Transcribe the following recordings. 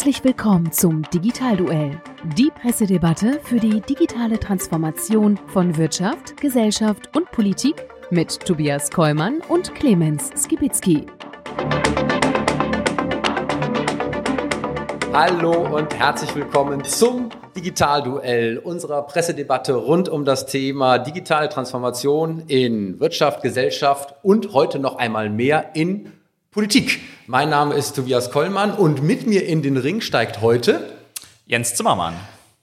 Herzlich willkommen zum Digitalduell, die Pressedebatte für die digitale Transformation von Wirtschaft, Gesellschaft und Politik mit Tobias Kollmann und Clemens Skibitzky. Hallo und herzlich willkommen zum Digitalduell, unserer Pressedebatte rund um das Thema digitale Transformation in Wirtschaft, Gesellschaft und heute noch einmal mehr in Politik. Mein Name ist Tobias Kollmann und mit mir in den Ring steigt heute Jens Zimmermann.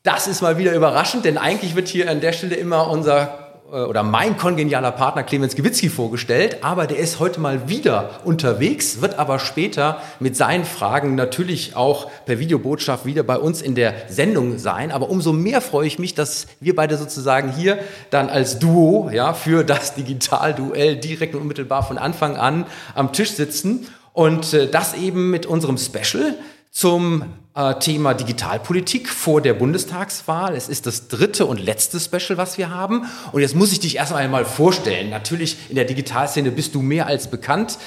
Das ist mal wieder überraschend, denn eigentlich wird hier an der Stelle immer unser äh, oder mein kongenialer Partner Clemens Gewitzki vorgestellt, aber der ist heute mal wieder unterwegs, wird aber später mit seinen Fragen natürlich auch per Videobotschaft wieder bei uns in der Sendung sein. Aber umso mehr freue ich mich, dass wir beide sozusagen hier dann als Duo ja, für das Digitalduell direkt und unmittelbar von Anfang an am Tisch sitzen und äh, das eben mit unserem Special zum äh, Thema Digitalpolitik vor der Bundestagswahl. Es ist das dritte und letzte Special, was wir haben. Und jetzt muss ich dich erst einmal vorstellen. Natürlich in der Digitalszene bist du mehr als bekannt.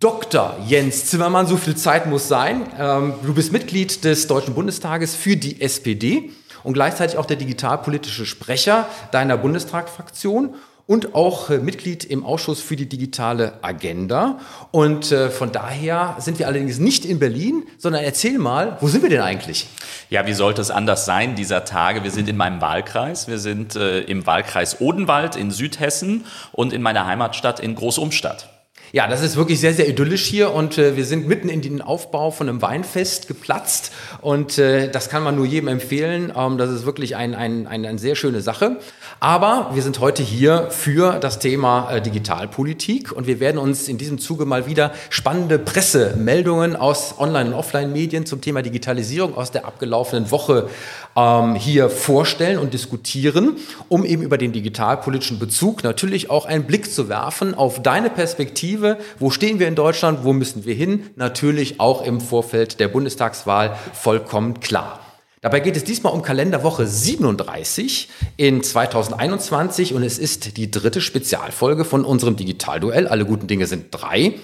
Dr. Jens Zimmermann, so viel Zeit muss sein. Ähm, du bist Mitglied des Deutschen Bundestages für die SPD und gleichzeitig auch der digitalpolitische Sprecher deiner Bundestagsfraktion und auch äh, Mitglied im Ausschuss für die digitale Agenda. Und äh, von daher sind wir allerdings nicht in Berlin, sondern erzähl mal, wo sind wir denn eigentlich? Ja, wie sollte es anders sein dieser Tage? Wir sind in meinem Wahlkreis. Wir sind äh, im Wahlkreis Odenwald in Südhessen und in meiner Heimatstadt in Großumstadt. Ja, das ist wirklich sehr, sehr idyllisch hier und äh, wir sind mitten in den Aufbau von einem Weinfest geplatzt und äh, das kann man nur jedem empfehlen. Ähm, das ist wirklich ein, ein, ein, eine sehr schöne Sache. Aber wir sind heute hier für das Thema äh, Digitalpolitik und wir werden uns in diesem Zuge mal wieder spannende Pressemeldungen aus Online- und Offline-Medien zum Thema Digitalisierung aus der abgelaufenen Woche ähm, hier vorstellen und diskutieren, um eben über den digitalpolitischen Bezug natürlich auch einen Blick zu werfen auf deine Perspektive. Wo stehen wir in Deutschland? Wo müssen wir hin? Natürlich auch im Vorfeld der Bundestagswahl vollkommen klar. Dabei geht es diesmal um Kalenderwoche 37 in 2021 und es ist die dritte Spezialfolge von unserem Digitalduell. Alle guten Dinge sind drei.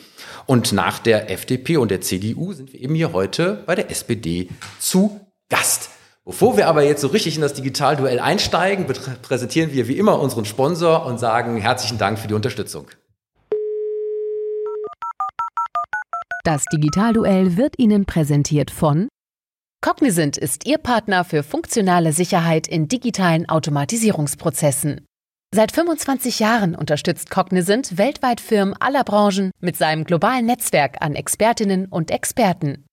Und nach der FDP und der CDU sind wir eben hier heute bei der SPD zu Gast. Bevor wir aber jetzt so richtig in das Digitalduell einsteigen, präsentieren wir wie immer unseren Sponsor und sagen herzlichen Dank für die Unterstützung. Das Digitalduell wird Ihnen präsentiert von Cognizant ist Ihr Partner für funktionale Sicherheit in digitalen Automatisierungsprozessen. Seit 25 Jahren unterstützt Cognizant weltweit Firmen aller Branchen mit seinem globalen Netzwerk an Expertinnen und Experten.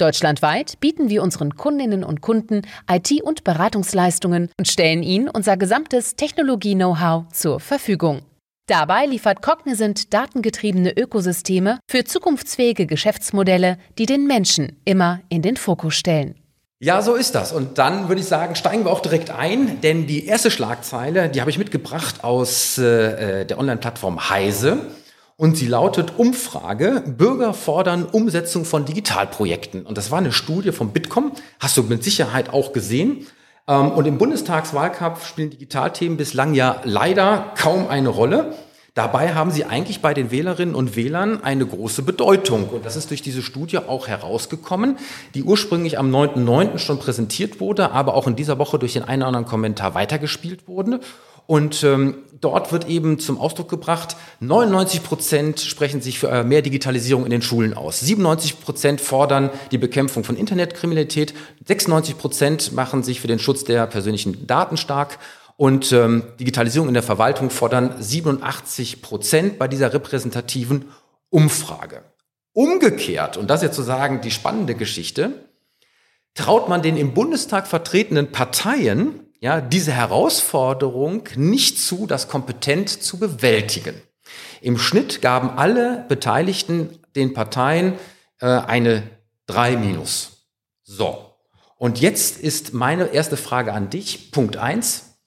Deutschlandweit bieten wir unseren Kundinnen und Kunden IT- und Beratungsleistungen und stellen ihnen unser gesamtes Technologie-Know-how zur Verfügung. Dabei liefert Cognizant datengetriebene Ökosysteme für zukunftsfähige Geschäftsmodelle, die den Menschen immer in den Fokus stellen. Ja, so ist das. Und dann würde ich sagen, steigen wir auch direkt ein, denn die erste Schlagzeile, die habe ich mitgebracht aus äh, der Online-Plattform Heise. Und sie lautet Umfrage, Bürger fordern Umsetzung von Digitalprojekten. Und das war eine Studie vom Bitkom, hast du mit Sicherheit auch gesehen. Ähm, und im Bundestagswahlkampf spielen Digitalthemen bislang ja leider kaum eine Rolle. Dabei haben sie eigentlich bei den Wählerinnen und Wählern eine große Bedeutung. Und das ist durch diese Studie auch herausgekommen, die ursprünglich am 9.9. schon präsentiert wurde, aber auch in dieser Woche durch den einen oder anderen Kommentar weitergespielt wurde. Und ähm, dort wird eben zum Ausdruck gebracht, 99 Prozent sprechen sich für äh, mehr Digitalisierung in den Schulen aus. 97 Prozent fordern die Bekämpfung von Internetkriminalität. 96 Prozent machen sich für den Schutz der persönlichen Daten stark. Und ähm, Digitalisierung in der Verwaltung fordern 87 Prozent bei dieser repräsentativen Umfrage. Umgekehrt, und das ist jetzt sozusagen die spannende Geschichte, traut man den im Bundestag vertretenen Parteien ja, diese Herausforderung nicht zu, das kompetent zu bewältigen. Im Schnitt gaben alle Beteiligten den Parteien äh, eine 3 minus. So. Und jetzt ist meine erste Frage an dich. Punkt eins: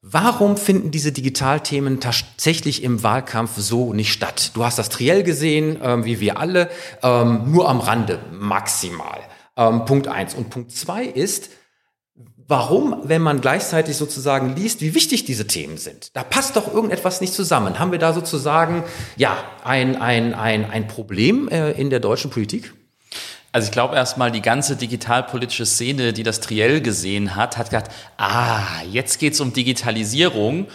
Warum finden diese Digitalthemen tatsächlich im Wahlkampf so nicht statt? Du hast das Triell gesehen, ähm, wie wir alle, ähm, nur am Rande maximal. Ähm, Punkt eins. Und Punkt zwei ist, Warum, wenn man gleichzeitig sozusagen liest, wie wichtig diese Themen sind? Da passt doch irgendetwas nicht zusammen. Haben wir da sozusagen ja ein, ein, ein, ein Problem äh, in der deutschen Politik? Also ich glaube erstmal, die ganze digitalpolitische Szene, die das Triell gesehen hat, hat gedacht, ah, jetzt geht's um Digitalisierung.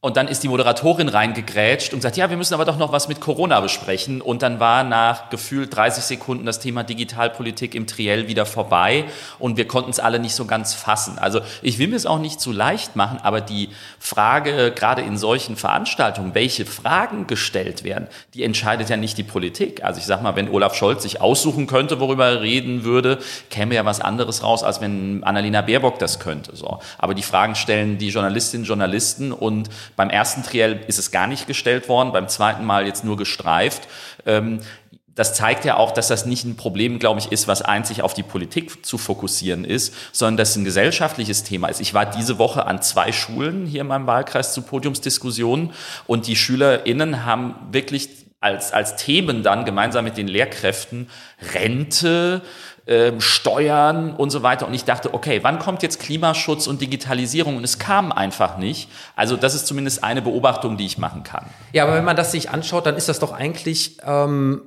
Und dann ist die Moderatorin reingegrätscht und gesagt, ja, wir müssen aber doch noch was mit Corona besprechen. Und dann war nach gefühlt 30 Sekunden das Thema Digitalpolitik im Triell wieder vorbei und wir konnten es alle nicht so ganz fassen. Also ich will mir es auch nicht zu leicht machen, aber die Frage, gerade in solchen Veranstaltungen, welche Fragen gestellt werden, die entscheidet ja nicht die Politik. Also ich sag mal, wenn Olaf Scholz sich aussuchen könnte, worüber er reden würde, käme ja was anderes raus, als wenn Annalena Baerbock das könnte. So. Aber die Fragen stellen die Journalistinnen und Journalisten und beim ersten Triell ist es gar nicht gestellt worden, beim zweiten Mal jetzt nur gestreift. Ähm, das zeigt ja auch, dass das nicht ein Problem, glaube ich, ist, was einzig auf die Politik zu fokussieren ist, sondern dass es ein gesellschaftliches Thema ist. Ich war diese Woche an zwei Schulen hier in meinem Wahlkreis zu Podiumsdiskussionen und die SchülerInnen haben wirklich als, als Themen dann gemeinsam mit den Lehrkräften Rente, ähm, Steuern und so weiter. Und ich dachte, okay, wann kommt jetzt Klimaschutz und Digitalisierung? Und es kam einfach nicht. Also das ist zumindest eine Beobachtung, die ich machen kann. Ja, aber wenn man das sich anschaut, dann ist das doch eigentlich ähm,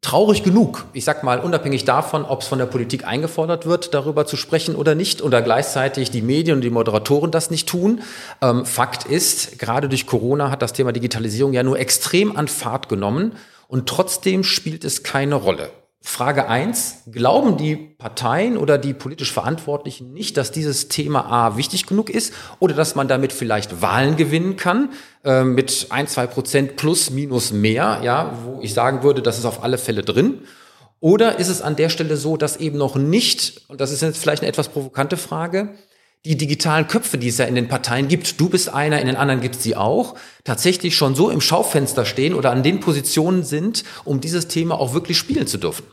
traurig genug. Ich sag mal, unabhängig davon, ob es von der Politik eingefordert wird, darüber zu sprechen oder nicht, oder gleichzeitig die Medien und die Moderatoren das nicht tun. Ähm, Fakt ist, gerade durch Corona hat das Thema Digitalisierung ja nur extrem an Fahrt genommen. Und trotzdem spielt es keine Rolle. Frage eins: Glauben die Parteien oder die politisch Verantwortlichen nicht, dass dieses Thema A wichtig genug ist oder dass man damit vielleicht Wahlen gewinnen kann äh, mit ein, zwei Prozent plus, minus mehr, ja, wo ich sagen würde, das ist auf alle Fälle drin? Oder ist es an der Stelle so, dass eben noch nicht, und das ist jetzt vielleicht eine etwas provokante Frage, die digitalen Köpfe, die es ja in den Parteien gibt, du bist einer, in den anderen gibt es sie auch, tatsächlich schon so im Schaufenster stehen oder an den Positionen sind, um dieses Thema auch wirklich spielen zu dürfen?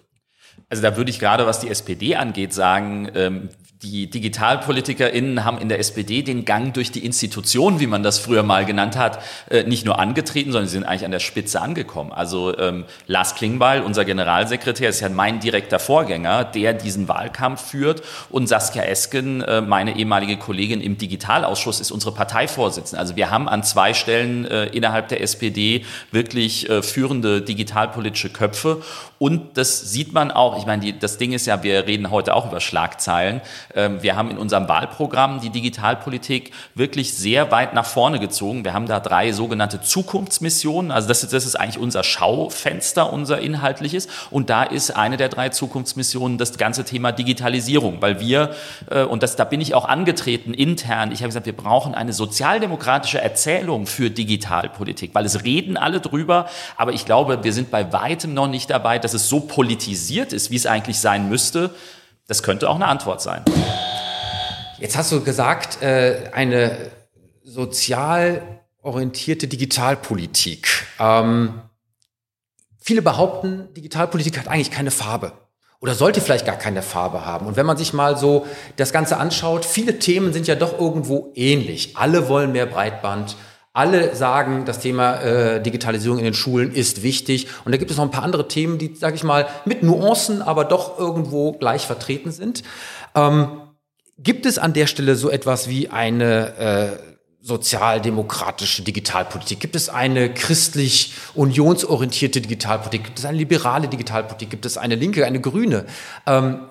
Also da würde ich gerade, was die SPD angeht, sagen, ähm, die DigitalpolitikerInnen haben in der SPD den Gang durch die Institution, wie man das früher mal genannt hat, äh, nicht nur angetreten, sondern sie sind eigentlich an der Spitze angekommen. Also ähm, Lars Klingbeil, unser Generalsekretär, ist ja mein direkter Vorgänger, der diesen Wahlkampf führt. Und Saskia Esken, äh, meine ehemalige Kollegin im Digitalausschuss, ist unsere Parteivorsitzende. Also wir haben an zwei Stellen äh, innerhalb der SPD wirklich äh, führende digitalpolitische Köpfe. Und das sieht man auch, ich meine, die, das Ding ist ja, wir reden heute auch über Schlagzeilen. Ähm, wir haben in unserem Wahlprogramm die Digitalpolitik wirklich sehr weit nach vorne gezogen. Wir haben da drei sogenannte Zukunftsmissionen. Also das ist, das ist eigentlich unser Schaufenster, unser inhaltliches. Und da ist eine der drei Zukunftsmissionen das ganze Thema Digitalisierung, weil wir, äh, und das, da bin ich auch angetreten intern, ich habe gesagt, wir brauchen eine sozialdemokratische Erzählung für Digitalpolitik, weil es reden alle drüber, aber ich glaube, wir sind bei weitem noch nicht dabei, dass es so politisiert ist, wie es eigentlich sein müsste. Das könnte auch eine Antwort sein. Jetzt hast du gesagt, äh, eine sozial orientierte Digitalpolitik. Ähm, viele behaupten, Digitalpolitik hat eigentlich keine Farbe oder sollte vielleicht gar keine Farbe haben. Und wenn man sich mal so das Ganze anschaut, viele Themen sind ja doch irgendwo ähnlich. Alle wollen mehr Breitband. Alle sagen, das Thema äh, Digitalisierung in den Schulen ist wichtig. Und da gibt es noch ein paar andere Themen, die, sage ich mal, mit Nuancen, aber doch irgendwo gleich vertreten sind. Ähm, gibt es an der Stelle so etwas wie eine äh, sozialdemokratische Digitalpolitik? Gibt es eine christlich unionsorientierte Digitalpolitik? Gibt es eine liberale Digitalpolitik? Gibt es eine linke, eine grüne? Ähm,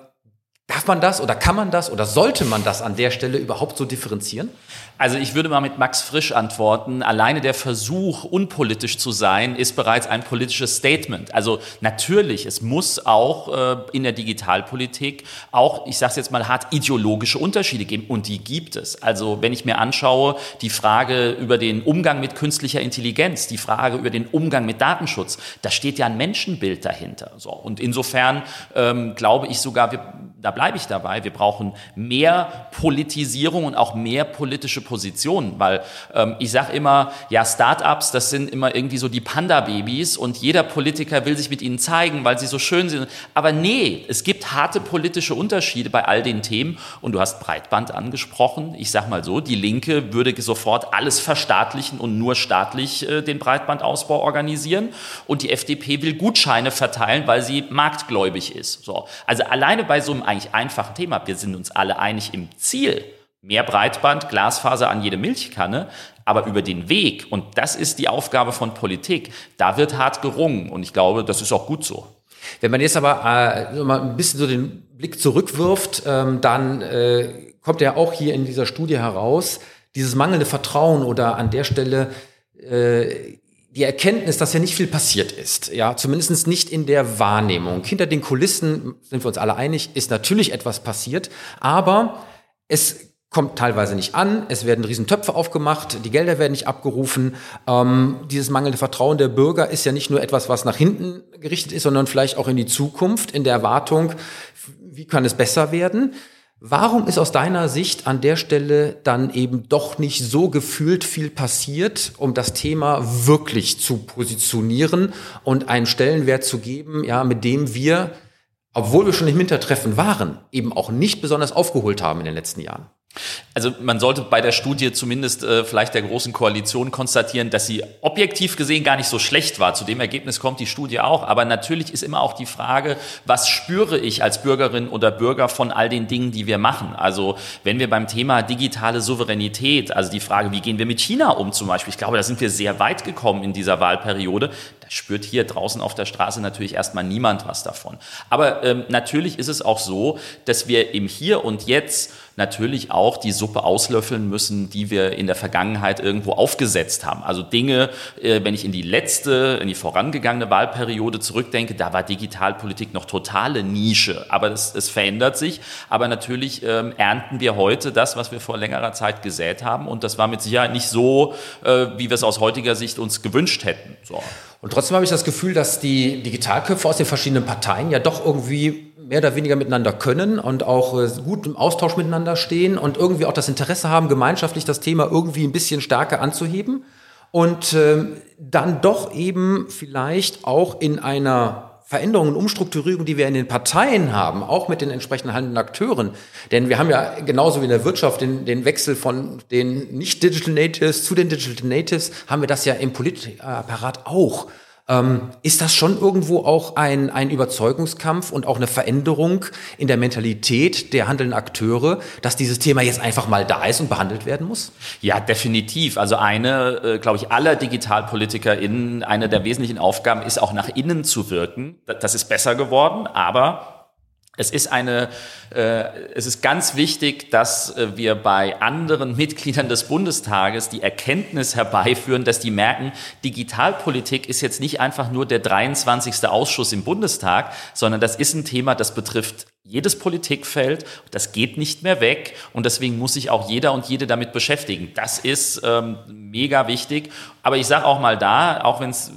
darf man das oder kann man das oder sollte man das an der Stelle überhaupt so differenzieren? Also ich würde mal mit Max Frisch antworten. Alleine der Versuch, unpolitisch zu sein, ist bereits ein politisches Statement. Also natürlich, es muss auch äh, in der Digitalpolitik auch, ich sage es jetzt mal hart, ideologische Unterschiede geben. Und die gibt es. Also wenn ich mir anschaue, die Frage über den Umgang mit künstlicher Intelligenz, die Frage über den Umgang mit Datenschutz, da steht ja ein Menschenbild dahinter. So. Und insofern ähm, glaube ich sogar, wir, da bleibe ich dabei, wir brauchen mehr Politisierung und auch mehr politische Positionen, weil ähm, ich sage immer, ja, Startups, das sind immer irgendwie so die Panda-Babys und jeder Politiker will sich mit ihnen zeigen, weil sie so schön sind. Aber nee, es gibt harte politische Unterschiede bei all den Themen und du hast Breitband angesprochen. Ich sage mal so, die Linke würde sofort alles verstaatlichen und nur staatlich äh, den Breitbandausbau organisieren und die FDP will Gutscheine verteilen, weil sie marktgläubig ist. So. Also alleine bei so einem eigentlich einfachen Thema, wir sind uns alle einig im Ziel, mehr Breitband, Glasfaser an jede Milchkanne, aber über den Weg, und das ist die Aufgabe von Politik, da wird hart gerungen. Und ich glaube, das ist auch gut so. Wenn man jetzt aber äh, mal ein bisschen so den Blick zurückwirft, ähm, dann äh, kommt ja auch hier in dieser Studie heraus, dieses mangelnde Vertrauen oder an der Stelle äh, die Erkenntnis, dass ja nicht viel passiert ist, ja, zumindest nicht in der Wahrnehmung. Hinter den Kulissen sind wir uns alle einig, ist natürlich etwas passiert, aber es kommt teilweise nicht an, es werden Riesentöpfe aufgemacht, die Gelder werden nicht abgerufen. Ähm, dieses mangelnde Vertrauen der Bürger ist ja nicht nur etwas, was nach hinten gerichtet ist, sondern vielleicht auch in die Zukunft, in der Erwartung, wie kann es besser werden. Warum ist aus deiner Sicht an der Stelle dann eben doch nicht so gefühlt viel passiert, um das Thema wirklich zu positionieren und einen Stellenwert zu geben, ja, mit dem wir, obwohl wir schon im Hintertreffen waren, eben auch nicht besonders aufgeholt haben in den letzten Jahren? Also man sollte bei der Studie zumindest äh, vielleicht der großen Koalition konstatieren, dass sie objektiv gesehen gar nicht so schlecht war. Zu dem Ergebnis kommt die Studie auch. Aber natürlich ist immer auch die Frage, was spüre ich als Bürgerin oder Bürger von all den Dingen, die wir machen? Also wenn wir beim Thema digitale Souveränität, also die Frage, wie gehen wir mit China um zum Beispiel, ich glaube, da sind wir sehr weit gekommen in dieser Wahlperiode. Da spürt hier draußen auf der Straße natürlich erstmal niemand was davon. Aber ähm, natürlich ist es auch so, dass wir im Hier und Jetzt natürlich auch die Suppe auslöffeln müssen, die wir in der Vergangenheit irgendwo aufgesetzt haben. Also Dinge, äh, wenn ich in die letzte, in die vorangegangene Wahlperiode zurückdenke, da war Digitalpolitik noch totale Nische. Aber es, es verändert sich. Aber natürlich ähm, ernten wir heute das, was wir vor längerer Zeit gesät haben. Und das war mit Sicherheit nicht so, äh, wie wir es aus heutiger Sicht uns gewünscht hätten. So. Und trotzdem habe ich das Gefühl, dass die Digitalköpfe aus den verschiedenen Parteien ja doch irgendwie mehr oder weniger miteinander können und auch äh, gut im Austausch miteinander stehen und irgendwie auch das Interesse haben, gemeinschaftlich das Thema irgendwie ein bisschen stärker anzuheben und äh, dann doch eben vielleicht auch in einer Veränderung und Umstrukturierung, die wir in den Parteien haben, auch mit den entsprechenden handelnden Akteuren. Denn wir haben ja genauso wie in der Wirtschaft den, den Wechsel von den nicht-Digital Natives zu den Digital Natives, haben wir das ja im Politapparat auch. Ähm, ist das schon irgendwo auch ein, ein Überzeugungskampf und auch eine Veränderung in der Mentalität der handelnden Akteure, dass dieses Thema jetzt einfach mal da ist und behandelt werden muss? Ja, definitiv. Also eine, äh, glaube ich, aller DigitalpolitikerInnen, eine der wesentlichen Aufgaben ist auch nach innen zu wirken. Das ist besser geworden, aber es ist eine, äh, es ist ganz wichtig, dass äh, wir bei anderen Mitgliedern des Bundestages die Erkenntnis herbeiführen, dass die merken, Digitalpolitik ist jetzt nicht einfach nur der 23. Ausschuss im Bundestag, sondern das ist ein Thema, das betrifft jedes Politikfeld. Das geht nicht mehr weg und deswegen muss sich auch jeder und jede damit beschäftigen. Das ist ähm, mega wichtig. Aber ich sage auch mal da, auch wenn es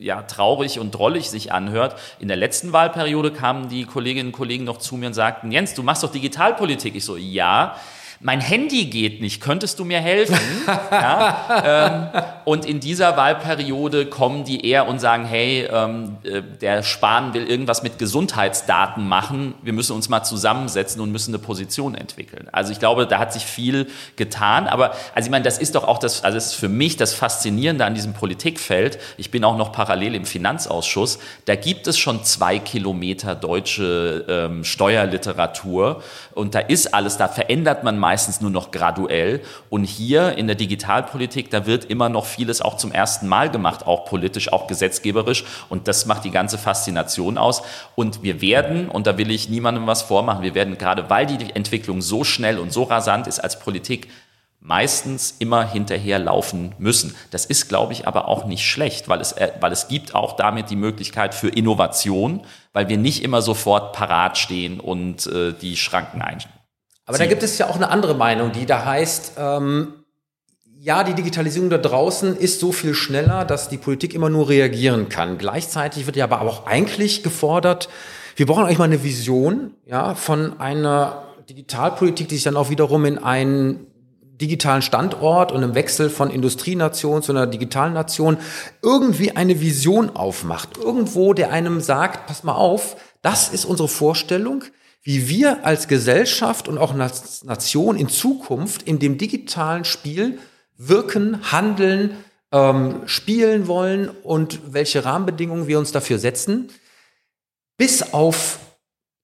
ja, traurig und drollig sich anhört. In der letzten Wahlperiode kamen die Kolleginnen und Kollegen noch zu mir und sagten, Jens, du machst doch Digitalpolitik. Ich so, ja mein Handy geht nicht, könntest du mir helfen? ja, ähm, und in dieser Wahlperiode kommen die eher und sagen, hey, ähm, äh, der Spahn will irgendwas mit Gesundheitsdaten machen, wir müssen uns mal zusammensetzen und müssen eine Position entwickeln. Also ich glaube, da hat sich viel getan, aber also ich meine, das ist doch auch das, also das ist für mich das Faszinierende an diesem Politikfeld. Ich bin auch noch parallel im Finanzausschuss. Da gibt es schon zwei Kilometer deutsche ähm, Steuerliteratur und da ist alles, da verändert man mal meistens nur noch graduell. Und hier in der Digitalpolitik, da wird immer noch vieles auch zum ersten Mal gemacht, auch politisch, auch gesetzgeberisch. Und das macht die ganze Faszination aus. Und wir werden, und da will ich niemandem was vormachen, wir werden gerade, weil die Entwicklung so schnell und so rasant ist als Politik, meistens immer hinterher laufen müssen. Das ist, glaube ich, aber auch nicht schlecht, weil es, äh, weil es gibt auch damit die Möglichkeit für Innovation, weil wir nicht immer sofort parat stehen und äh, die Schranken einstellen. Aber da gibt es ja auch eine andere Meinung, die da heißt, ähm, ja, die Digitalisierung da draußen ist so viel schneller, dass die Politik immer nur reagieren kann. Gleichzeitig wird ja aber auch eigentlich gefordert, wir brauchen eigentlich mal eine Vision, ja, von einer Digitalpolitik, die sich dann auch wiederum in einen digitalen Standort und im Wechsel von Industrienation zu einer digitalen Nation irgendwie eine Vision aufmacht. Irgendwo, der einem sagt, pass mal auf, das ist unsere Vorstellung wie wir als Gesellschaft und auch als Nation in Zukunft in dem digitalen Spiel wirken, handeln, ähm, spielen wollen und welche Rahmenbedingungen wir uns dafür setzen, bis auf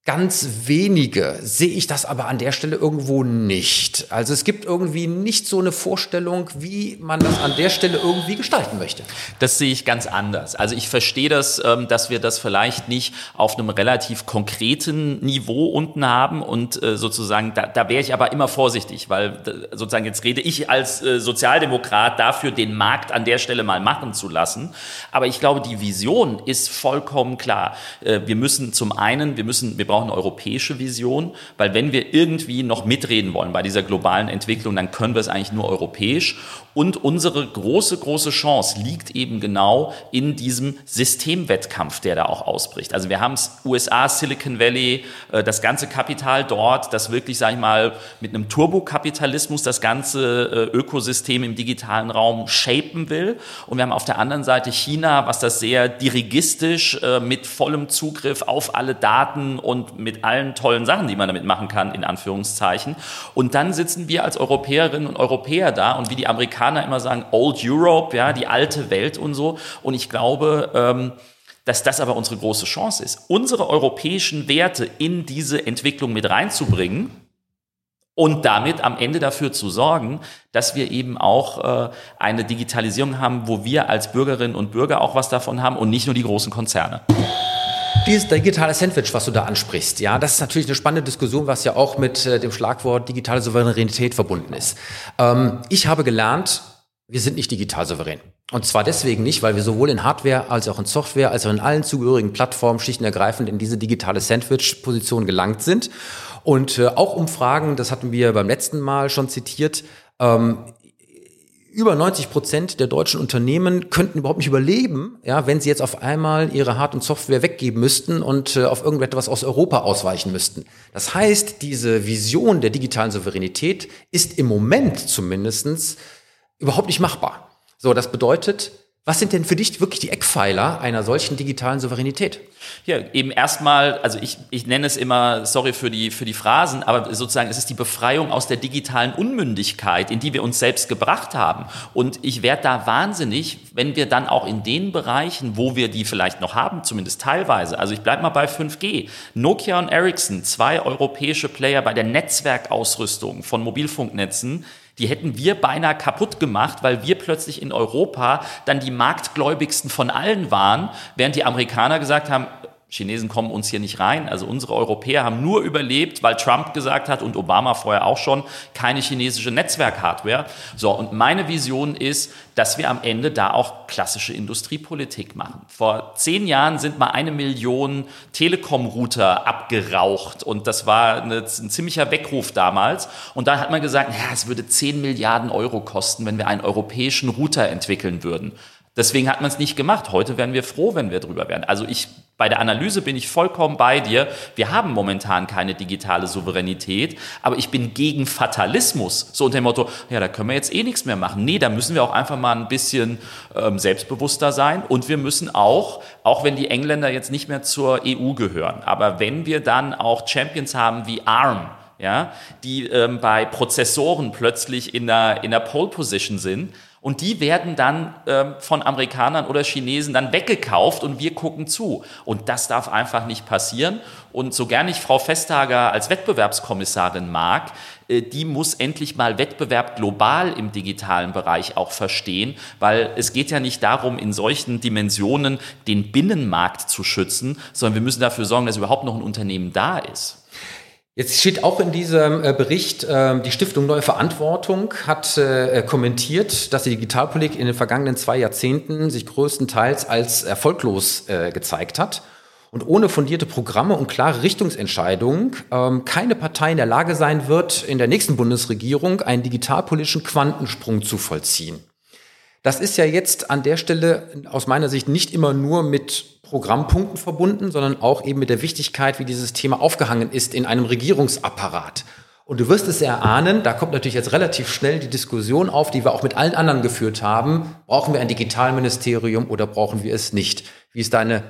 ganz wenige sehe ich das aber an der Stelle irgendwo nicht. Also es gibt irgendwie nicht so eine Vorstellung, wie man das an der Stelle irgendwie gestalten möchte. Das sehe ich ganz anders. Also ich verstehe das, ähm, dass wir das vielleicht nicht auf einem relativ konkreten Niveau unten haben und äh, sozusagen, da, da wäre ich aber immer vorsichtig, weil sozusagen jetzt rede ich als äh, Sozialdemokrat dafür, den Markt an der Stelle mal machen zu lassen. Aber ich glaube, die Vision ist vollkommen klar. Äh, wir müssen zum einen, wir müssen, wir brauchen brauchen eine europäische Vision, weil wenn wir irgendwie noch mitreden wollen bei dieser globalen Entwicklung, dann können wir es eigentlich nur europäisch. Und unsere große, große Chance liegt eben genau in diesem Systemwettkampf, der da auch ausbricht. Also wir haben es USA, Silicon Valley, äh, das ganze Kapital dort, das wirklich, sage ich mal, mit einem Turbokapitalismus das ganze äh, Ökosystem im digitalen Raum shapen will. Und wir haben auf der anderen Seite China, was das sehr dirigistisch äh, mit vollem Zugriff auf alle Daten und mit allen tollen Sachen, die man damit machen kann, in Anführungszeichen. Und dann sitzen wir als Europäerinnen und Europäer da und wie die Amerikaner Amerikaner immer sagen, Old Europe, ja, die alte Welt und so. Und ich glaube, ähm, dass das aber unsere große Chance ist, unsere europäischen Werte in diese Entwicklung mit reinzubringen und damit am Ende dafür zu sorgen, dass wir eben auch äh, eine Digitalisierung haben, wo wir als Bürgerinnen und Bürger auch was davon haben und nicht nur die großen Konzerne. Dieses digitale Sandwich, was du da ansprichst, ja, das ist natürlich eine spannende Diskussion, was ja auch mit äh, dem Schlagwort digitale Souveränität verbunden ist. Ähm, ich habe gelernt, wir sind nicht digital souverän. Und zwar deswegen nicht, weil wir sowohl in Hardware als auch in Software, als auch in allen zugehörigen Plattformen schichtenergreifend in diese digitale Sandwich-Position gelangt sind. Und äh, auch Umfragen, das hatten wir beim letzten Mal schon zitiert, ähm, über 90 Prozent der deutschen Unternehmen könnten überhaupt nicht überleben, ja, wenn sie jetzt auf einmal ihre Hard- und Software weggeben müssten und äh, auf irgendetwas aus Europa ausweichen müssten. Das heißt, diese Vision der digitalen Souveränität ist im Moment zumindestens überhaupt nicht machbar. So, das bedeutet, was sind denn für dich wirklich die Eckpfeiler einer solchen digitalen Souveränität? Ja, eben erstmal, also ich, ich nenne es immer, sorry für die, für die Phrasen, aber sozusagen es ist die Befreiung aus der digitalen Unmündigkeit, in die wir uns selbst gebracht haben. Und ich werde da wahnsinnig, wenn wir dann auch in den Bereichen, wo wir die vielleicht noch haben, zumindest teilweise, also ich bleibe mal bei 5G, Nokia und Ericsson, zwei europäische Player bei der Netzwerkausrüstung von Mobilfunknetzen, die hätten wir beinahe kaputt gemacht, weil wir plötzlich in Europa dann die marktgläubigsten von allen waren, während die Amerikaner gesagt haben, Chinesen kommen uns hier nicht rein. Also unsere Europäer haben nur überlebt, weil Trump gesagt hat und Obama vorher auch schon, keine chinesische Netzwerkhardware. So, und meine Vision ist, dass wir am Ende da auch klassische Industriepolitik machen. Vor zehn Jahren sind mal eine Million Telekom-Router abgeraucht und das war eine, ein ziemlicher Weckruf damals. Und da hat man gesagt, ja, es würde zehn Milliarden Euro kosten, wenn wir einen europäischen Router entwickeln würden. Deswegen hat man es nicht gemacht. Heute wären wir froh, wenn wir drüber wären. Also ich, bei der Analyse bin ich vollkommen bei dir. Wir haben momentan keine digitale Souveränität, aber ich bin gegen Fatalismus. So unter dem Motto, ja, da können wir jetzt eh nichts mehr machen. Nee, da müssen wir auch einfach mal ein bisschen ähm, selbstbewusster sein und wir müssen auch, auch wenn die Engländer jetzt nicht mehr zur EU gehören, aber wenn wir dann auch Champions haben wie ARM, ja, die ähm, bei Prozessoren plötzlich in der, in der Pole Position sind, und die werden dann ähm, von Amerikanern oder Chinesen dann weggekauft und wir gucken zu. Und das darf einfach nicht passieren. Und so gern ich Frau Vestager als Wettbewerbskommissarin mag, äh, die muss endlich mal Wettbewerb global im digitalen Bereich auch verstehen, weil es geht ja nicht darum, in solchen Dimensionen den Binnenmarkt zu schützen, sondern wir müssen dafür sorgen, dass überhaupt noch ein Unternehmen da ist. Jetzt steht auch in diesem äh, Bericht, ähm, die Stiftung Neue Verantwortung hat äh, kommentiert, dass die Digitalpolitik in den vergangenen zwei Jahrzehnten sich größtenteils als erfolglos äh, gezeigt hat und ohne fundierte Programme und klare Richtungsentscheidungen ähm, keine Partei in der Lage sein wird, in der nächsten Bundesregierung einen digitalpolitischen Quantensprung zu vollziehen. Das ist ja jetzt an der Stelle aus meiner Sicht nicht immer nur mit Programmpunkten verbunden, sondern auch eben mit der Wichtigkeit, wie dieses Thema aufgehangen ist in einem Regierungsapparat. Und du wirst es erahnen, da kommt natürlich jetzt relativ schnell die Diskussion auf, die wir auch mit allen anderen geführt haben. Brauchen wir ein Digitalministerium oder brauchen wir es nicht? Wie ist deine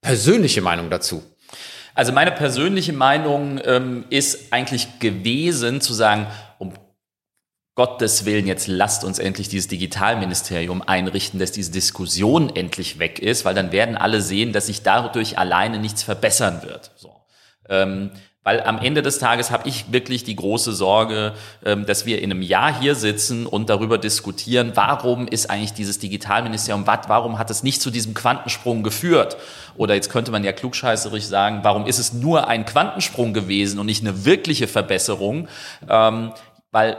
persönliche Meinung dazu? Also meine persönliche Meinung ähm, ist eigentlich gewesen zu sagen, Gottes Willen, jetzt lasst uns endlich dieses Digitalministerium einrichten, dass diese Diskussion endlich weg ist, weil dann werden alle sehen, dass sich dadurch alleine nichts verbessern wird. So. Ähm, weil am Ende des Tages habe ich wirklich die große Sorge, ähm, dass wir in einem Jahr hier sitzen und darüber diskutieren, warum ist eigentlich dieses Digitalministerium, warum hat es nicht zu diesem Quantensprung geführt? Oder jetzt könnte man ja klugscheißerig sagen, warum ist es nur ein Quantensprung gewesen und nicht eine wirkliche Verbesserung? Ähm, weil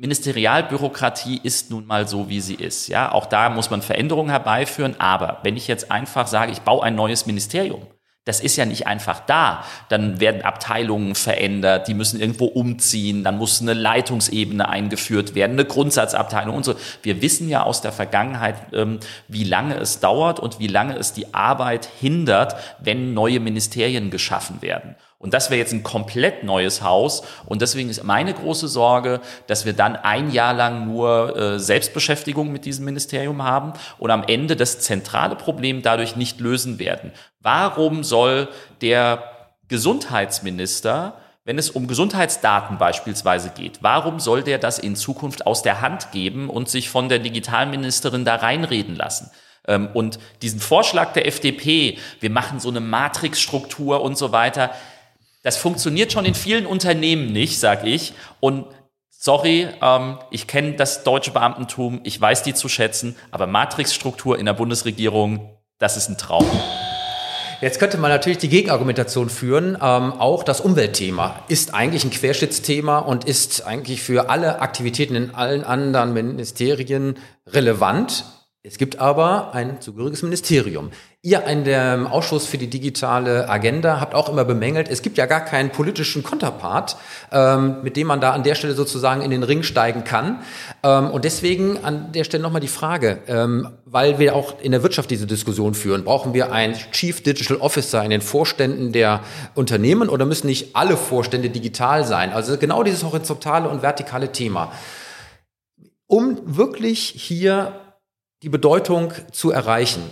Ministerialbürokratie ist nun mal so, wie sie ist. Ja, auch da muss man Veränderungen herbeiführen. Aber wenn ich jetzt einfach sage, ich baue ein neues Ministerium, das ist ja nicht einfach da. Dann werden Abteilungen verändert, die müssen irgendwo umziehen, dann muss eine Leitungsebene eingeführt werden, eine Grundsatzabteilung und so. Wir wissen ja aus der Vergangenheit, ähm, wie lange es dauert und wie lange es die Arbeit hindert, wenn neue Ministerien geschaffen werden. Und das wäre jetzt ein komplett neues Haus. Und deswegen ist meine große Sorge, dass wir dann ein Jahr lang nur äh, Selbstbeschäftigung mit diesem Ministerium haben und am Ende das zentrale Problem dadurch nicht lösen werden. Warum soll der Gesundheitsminister wenn es um Gesundheitsdaten beispielsweise geht, warum soll der das in Zukunft aus der Hand geben und sich von der Digitalministerin da reinreden lassen? Ähm, und diesen Vorschlag der FDP, wir machen so eine Matrixstruktur und so weiter, das funktioniert schon in vielen Unternehmen nicht, sag ich. Und sorry, ähm, ich kenne das deutsche Beamtentum, ich weiß die zu schätzen, aber Matrixstruktur in der Bundesregierung, das ist ein Traum. Jetzt könnte man natürlich die Gegenargumentation führen. Ähm, auch das Umweltthema ist eigentlich ein Querschnittsthema und ist eigentlich für alle Aktivitäten in allen anderen Ministerien relevant. Es gibt aber ein zugehöriges Ministerium. Ihr in dem Ausschuss für die digitale Agenda habt auch immer bemängelt, es gibt ja gar keinen politischen Konterpart, ähm, mit dem man da an der Stelle sozusagen in den Ring steigen kann. Ähm, und deswegen an der Stelle nochmal die Frage, ähm, weil wir auch in der Wirtschaft diese Diskussion führen, brauchen wir einen Chief Digital Officer in den Vorständen der Unternehmen oder müssen nicht alle Vorstände digital sein? Also genau dieses horizontale und vertikale Thema. Um wirklich hier die Bedeutung zu erreichen.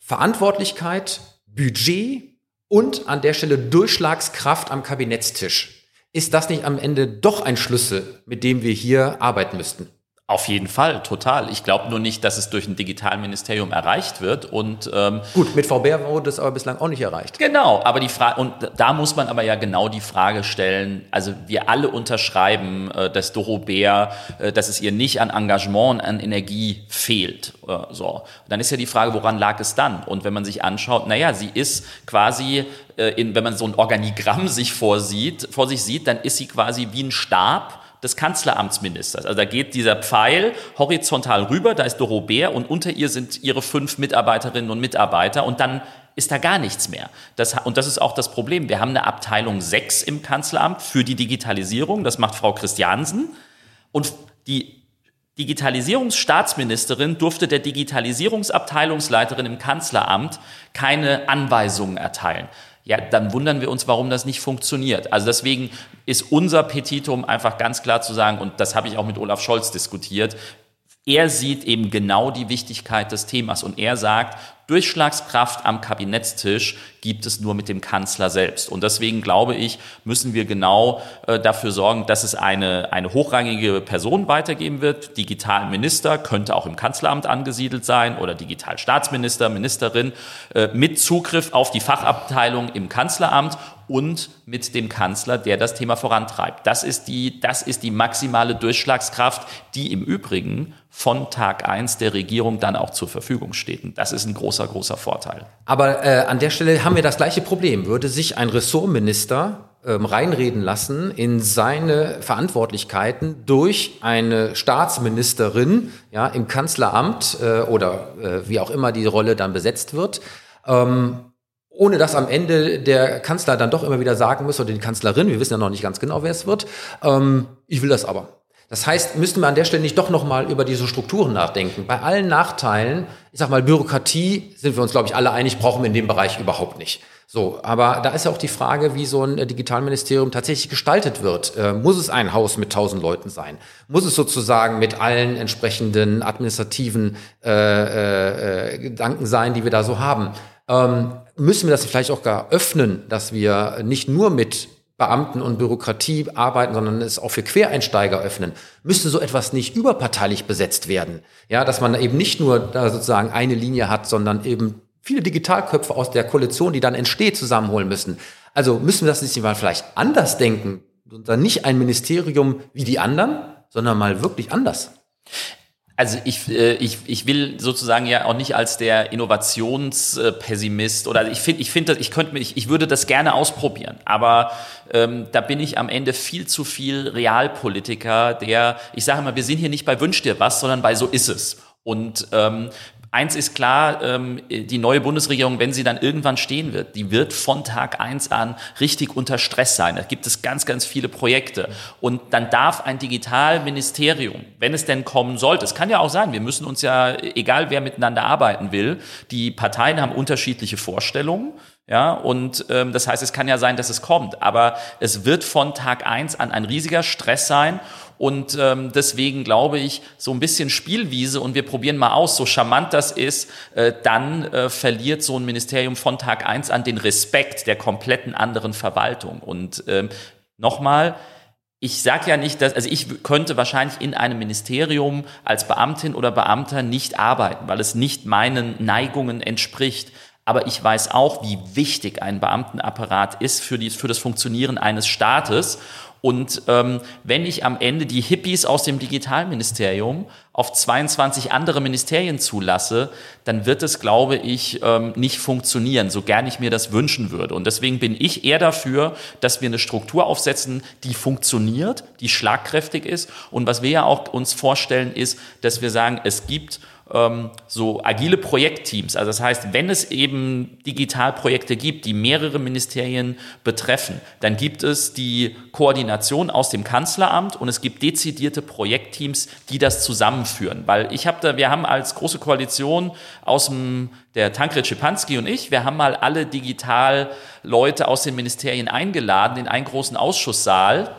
Verantwortlichkeit, Budget und an der Stelle Durchschlagskraft am Kabinettstisch. Ist das nicht am Ende doch ein Schlüssel, mit dem wir hier arbeiten müssten? Auf jeden Fall, total. Ich glaube nur nicht, dass es durch ein Digitalministerium erreicht wird. Und ähm, gut, mit VBR wurde das aber bislang auch nicht erreicht. Genau, aber die Frage und da muss man aber ja genau die Frage stellen. Also wir alle unterschreiben, äh, dass Doro Bär, äh, dass es ihr nicht an Engagement, an Energie fehlt. Äh, so, und dann ist ja die Frage, woran lag es dann? Und wenn man sich anschaut, naja, sie ist quasi äh, in, wenn man so ein Organigramm sich vorsieht, vor sich sieht, dann ist sie quasi wie ein Stab des Kanzleramtsministers. Also da geht dieser Pfeil horizontal rüber, da ist Doro Bär und unter ihr sind ihre fünf Mitarbeiterinnen und Mitarbeiter und dann ist da gar nichts mehr. Das, und das ist auch das Problem. Wir haben eine Abteilung 6 im Kanzleramt für die Digitalisierung, das macht Frau Christiansen und die Digitalisierungsstaatsministerin durfte der Digitalisierungsabteilungsleiterin im Kanzleramt keine Anweisungen erteilen ja, dann wundern wir uns, warum das nicht funktioniert. Also deswegen ist unser Petitum einfach ganz klar zu sagen, und das habe ich auch mit Olaf Scholz diskutiert, er sieht eben genau die Wichtigkeit des Themas und er sagt, Durchschlagskraft am Kabinettstisch gibt es nur mit dem Kanzler selbst. Und deswegen glaube ich, müssen wir genau äh, dafür sorgen, dass es eine, eine hochrangige Person weitergeben wird. Digitalminister könnte auch im Kanzleramt angesiedelt sein oder Digitalstaatsminister, Ministerin äh, mit Zugriff auf die Fachabteilung im Kanzleramt und mit dem Kanzler, der das Thema vorantreibt. Das ist die, das ist die maximale Durchschlagskraft, die im Übrigen von Tag eins der Regierung dann auch zur Verfügung steht. Und das ist ein großer, großer Vorteil. Aber äh, an der Stelle haben wir das gleiche Problem. Würde sich ein Ressortminister ähm, reinreden lassen in seine Verantwortlichkeiten durch eine Staatsministerin ja, im Kanzleramt äh, oder äh, wie auch immer die Rolle dann besetzt wird, ähm, ohne dass am Ende der Kanzler dann doch immer wieder sagen muss, oder die Kanzlerin, wir wissen ja noch nicht ganz genau, wer es wird, ähm, ich will das aber. Das heißt, müssten wir an der Stelle nicht doch nochmal über diese Strukturen nachdenken. Bei allen Nachteilen, ich sag mal, Bürokratie sind wir uns, glaube ich, alle einig, brauchen wir in dem Bereich überhaupt nicht. So, aber da ist ja auch die Frage, wie so ein äh, Digitalministerium tatsächlich gestaltet wird. Äh, muss es ein Haus mit tausend Leuten sein? Muss es sozusagen mit allen entsprechenden administrativen äh, äh, äh Gedanken sein, die wir da so haben? Ähm, müssen wir das vielleicht auch gar öffnen, dass wir nicht nur mit Beamten und Bürokratie arbeiten, sondern es auch für Quereinsteiger öffnen, müsste so etwas nicht überparteilich besetzt werden. Ja, dass man eben nicht nur da sozusagen eine Linie hat, sondern eben viele Digitalköpfe aus der Koalition, die dann entsteht, zusammenholen müssen. Also müssen wir das nicht mal vielleicht anders denken und dann nicht ein Ministerium wie die anderen, sondern mal wirklich anders. Also ich, äh, ich, ich will sozusagen ja auch nicht als der Innovationspessimist oder ich finde, ich finde, ich könnte mich, ich würde das gerne ausprobieren, aber ähm, da bin ich am Ende viel zu viel Realpolitiker, der, ich sage mal, wir sind hier nicht bei Wünsch dir was, sondern bei so ist es. Und ähm, Eins ist klar, ähm, die neue Bundesregierung, wenn sie dann irgendwann stehen wird, die wird von Tag eins an richtig unter Stress sein. Da gibt es ganz, ganz viele Projekte. Und dann darf ein Digitalministerium, wenn es denn kommen sollte, es kann ja auch sein, wir müssen uns ja, egal wer miteinander arbeiten will, die Parteien haben unterschiedliche Vorstellungen. Ja, und ähm, das heißt, es kann ja sein, dass es kommt, aber es wird von Tag eins an ein riesiger Stress sein und ähm, deswegen glaube ich, so ein bisschen Spielwiese und wir probieren mal aus, so charmant das ist, äh, dann äh, verliert so ein Ministerium von Tag eins an den Respekt der kompletten anderen Verwaltung. Und ähm, nochmal, ich sage ja nicht, dass, also ich könnte wahrscheinlich in einem Ministerium als Beamtin oder Beamter nicht arbeiten, weil es nicht meinen Neigungen entspricht. Aber ich weiß auch, wie wichtig ein Beamtenapparat ist für, die, für das Funktionieren eines Staates. Und ähm, wenn ich am Ende die Hippies aus dem Digitalministerium auf 22 andere Ministerien zulasse, dann wird es, glaube ich, ähm, nicht funktionieren, so gern ich mir das wünschen würde. Und deswegen bin ich eher dafür, dass wir eine Struktur aufsetzen, die funktioniert, die schlagkräftig ist. Und was wir ja auch uns vorstellen, ist, dass wir sagen, es gibt ähm, so agile Projektteams. Also das heißt, wenn es eben Digitalprojekte gibt, die mehrere Ministerien betreffen, dann gibt es die Koordination aus dem Kanzleramt und es gibt dezidierte Projektteams, die das zusammenführen. Weil ich habe da, wir haben als große Koalition aus dem der Tankred Schipanski und ich, wir haben mal alle Digitalleute aus den Ministerien eingeladen in einen großen Ausschusssaal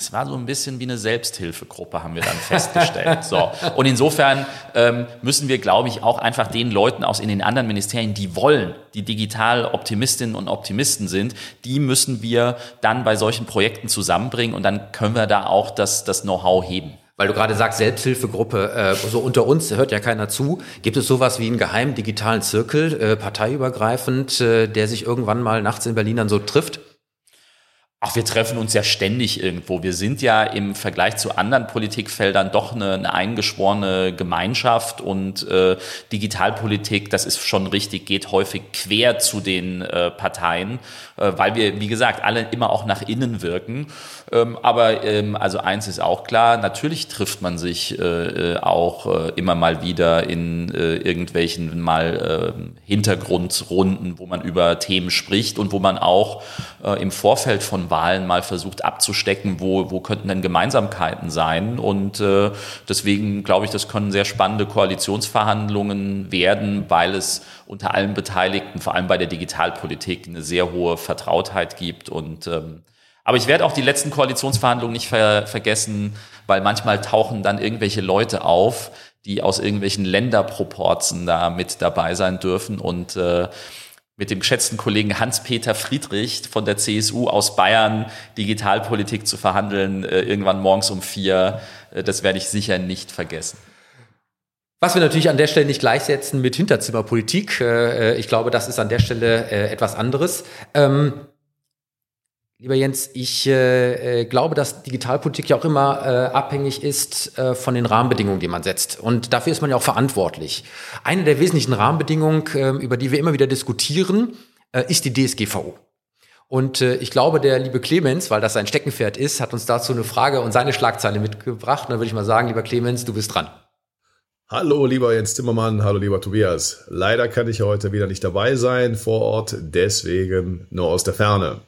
es war so ein bisschen wie eine Selbsthilfegruppe, haben wir dann festgestellt. So. Und insofern ähm, müssen wir, glaube ich, auch einfach den Leuten aus in den anderen Ministerien, die wollen, die digital Optimistinnen und Optimisten sind, die müssen wir dann bei solchen Projekten zusammenbringen und dann können wir da auch das, das Know-how heben. Weil du gerade sagst, Selbsthilfegruppe, äh, so unter uns hört ja keiner zu. Gibt es sowas wie einen geheimen digitalen Zirkel, äh, parteiübergreifend, äh, der sich irgendwann mal nachts in Berlin dann so trifft? Ach, wir treffen uns ja ständig irgendwo. Wir sind ja im Vergleich zu anderen Politikfeldern doch eine, eine eingeschworene Gemeinschaft und äh, Digitalpolitik, das ist schon richtig, geht häufig quer zu den äh, Parteien, äh, weil wir, wie gesagt, alle immer auch nach innen wirken. Ähm, aber ähm, also eins ist auch klar, natürlich trifft man sich äh, äh auch äh, immer mal wieder in äh, irgendwelchen mal äh, Hintergrundrunden, wo man über Themen spricht und wo man auch äh, im Vorfeld von Wahlen mal versucht abzustecken, wo, wo könnten denn Gemeinsamkeiten sein. Und äh, deswegen glaube ich, das können sehr spannende Koalitionsverhandlungen werden, weil es unter allen Beteiligten, vor allem bei der Digitalpolitik, eine sehr hohe Vertrautheit gibt und ähm, aber ich werde auch die letzten Koalitionsverhandlungen nicht ver vergessen, weil manchmal tauchen dann irgendwelche Leute auf, die aus irgendwelchen Länderproporzen da mit dabei sein dürfen und äh, mit dem geschätzten Kollegen Hans-Peter Friedrich von der CSU aus Bayern Digitalpolitik zu verhandeln, äh, irgendwann morgens um vier, äh, das werde ich sicher nicht vergessen. Was wir natürlich an der Stelle nicht gleichsetzen mit Hinterzimmerpolitik. Äh, ich glaube, das ist an der Stelle etwas anderes. Ähm, Lieber Jens, ich äh, äh, glaube, dass Digitalpolitik ja auch immer äh, abhängig ist äh, von den Rahmenbedingungen, die man setzt. Und dafür ist man ja auch verantwortlich. Eine der wesentlichen Rahmenbedingungen, äh, über die wir immer wieder diskutieren, äh, ist die DSGVO. Und äh, ich glaube, der liebe Clemens, weil das sein Steckenpferd ist, hat uns dazu eine Frage und seine Schlagzeile mitgebracht. Und dann würde ich mal sagen, lieber Clemens, du bist dran. Hallo, lieber Jens Zimmermann, hallo, lieber Tobias. Leider kann ich heute wieder nicht dabei sein vor Ort, deswegen nur aus der Ferne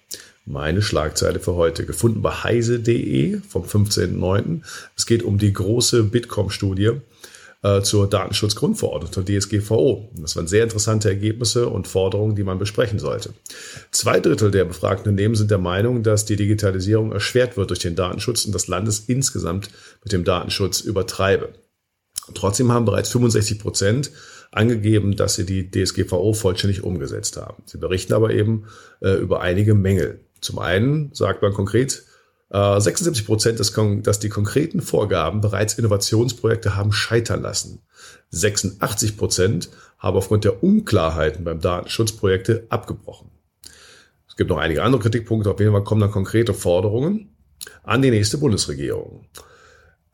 meine Schlagzeile für heute, gefunden bei heise.de vom 15.09. Es geht um die große Bitkom-Studie äh, zur Datenschutzgrundverordnung, zur DSGVO. Das waren sehr interessante Ergebnisse und Forderungen, die man besprechen sollte. Zwei Drittel der befragten Unternehmen sind der Meinung, dass die Digitalisierung erschwert wird durch den Datenschutz und das Landes insgesamt mit dem Datenschutz übertreibe. Trotzdem haben bereits 65 Prozent angegeben, dass sie die DSGVO vollständig umgesetzt haben. Sie berichten aber eben äh, über einige Mängel. Zum einen sagt man konkret, 76 äh, Prozent, dass die konkreten Vorgaben bereits Innovationsprojekte haben scheitern lassen. 86 Prozent haben aufgrund der Unklarheiten beim Datenschutz Projekte abgebrochen. Es gibt noch einige andere Kritikpunkte, auf jeden Fall kommen dann konkrete Forderungen an die nächste Bundesregierung.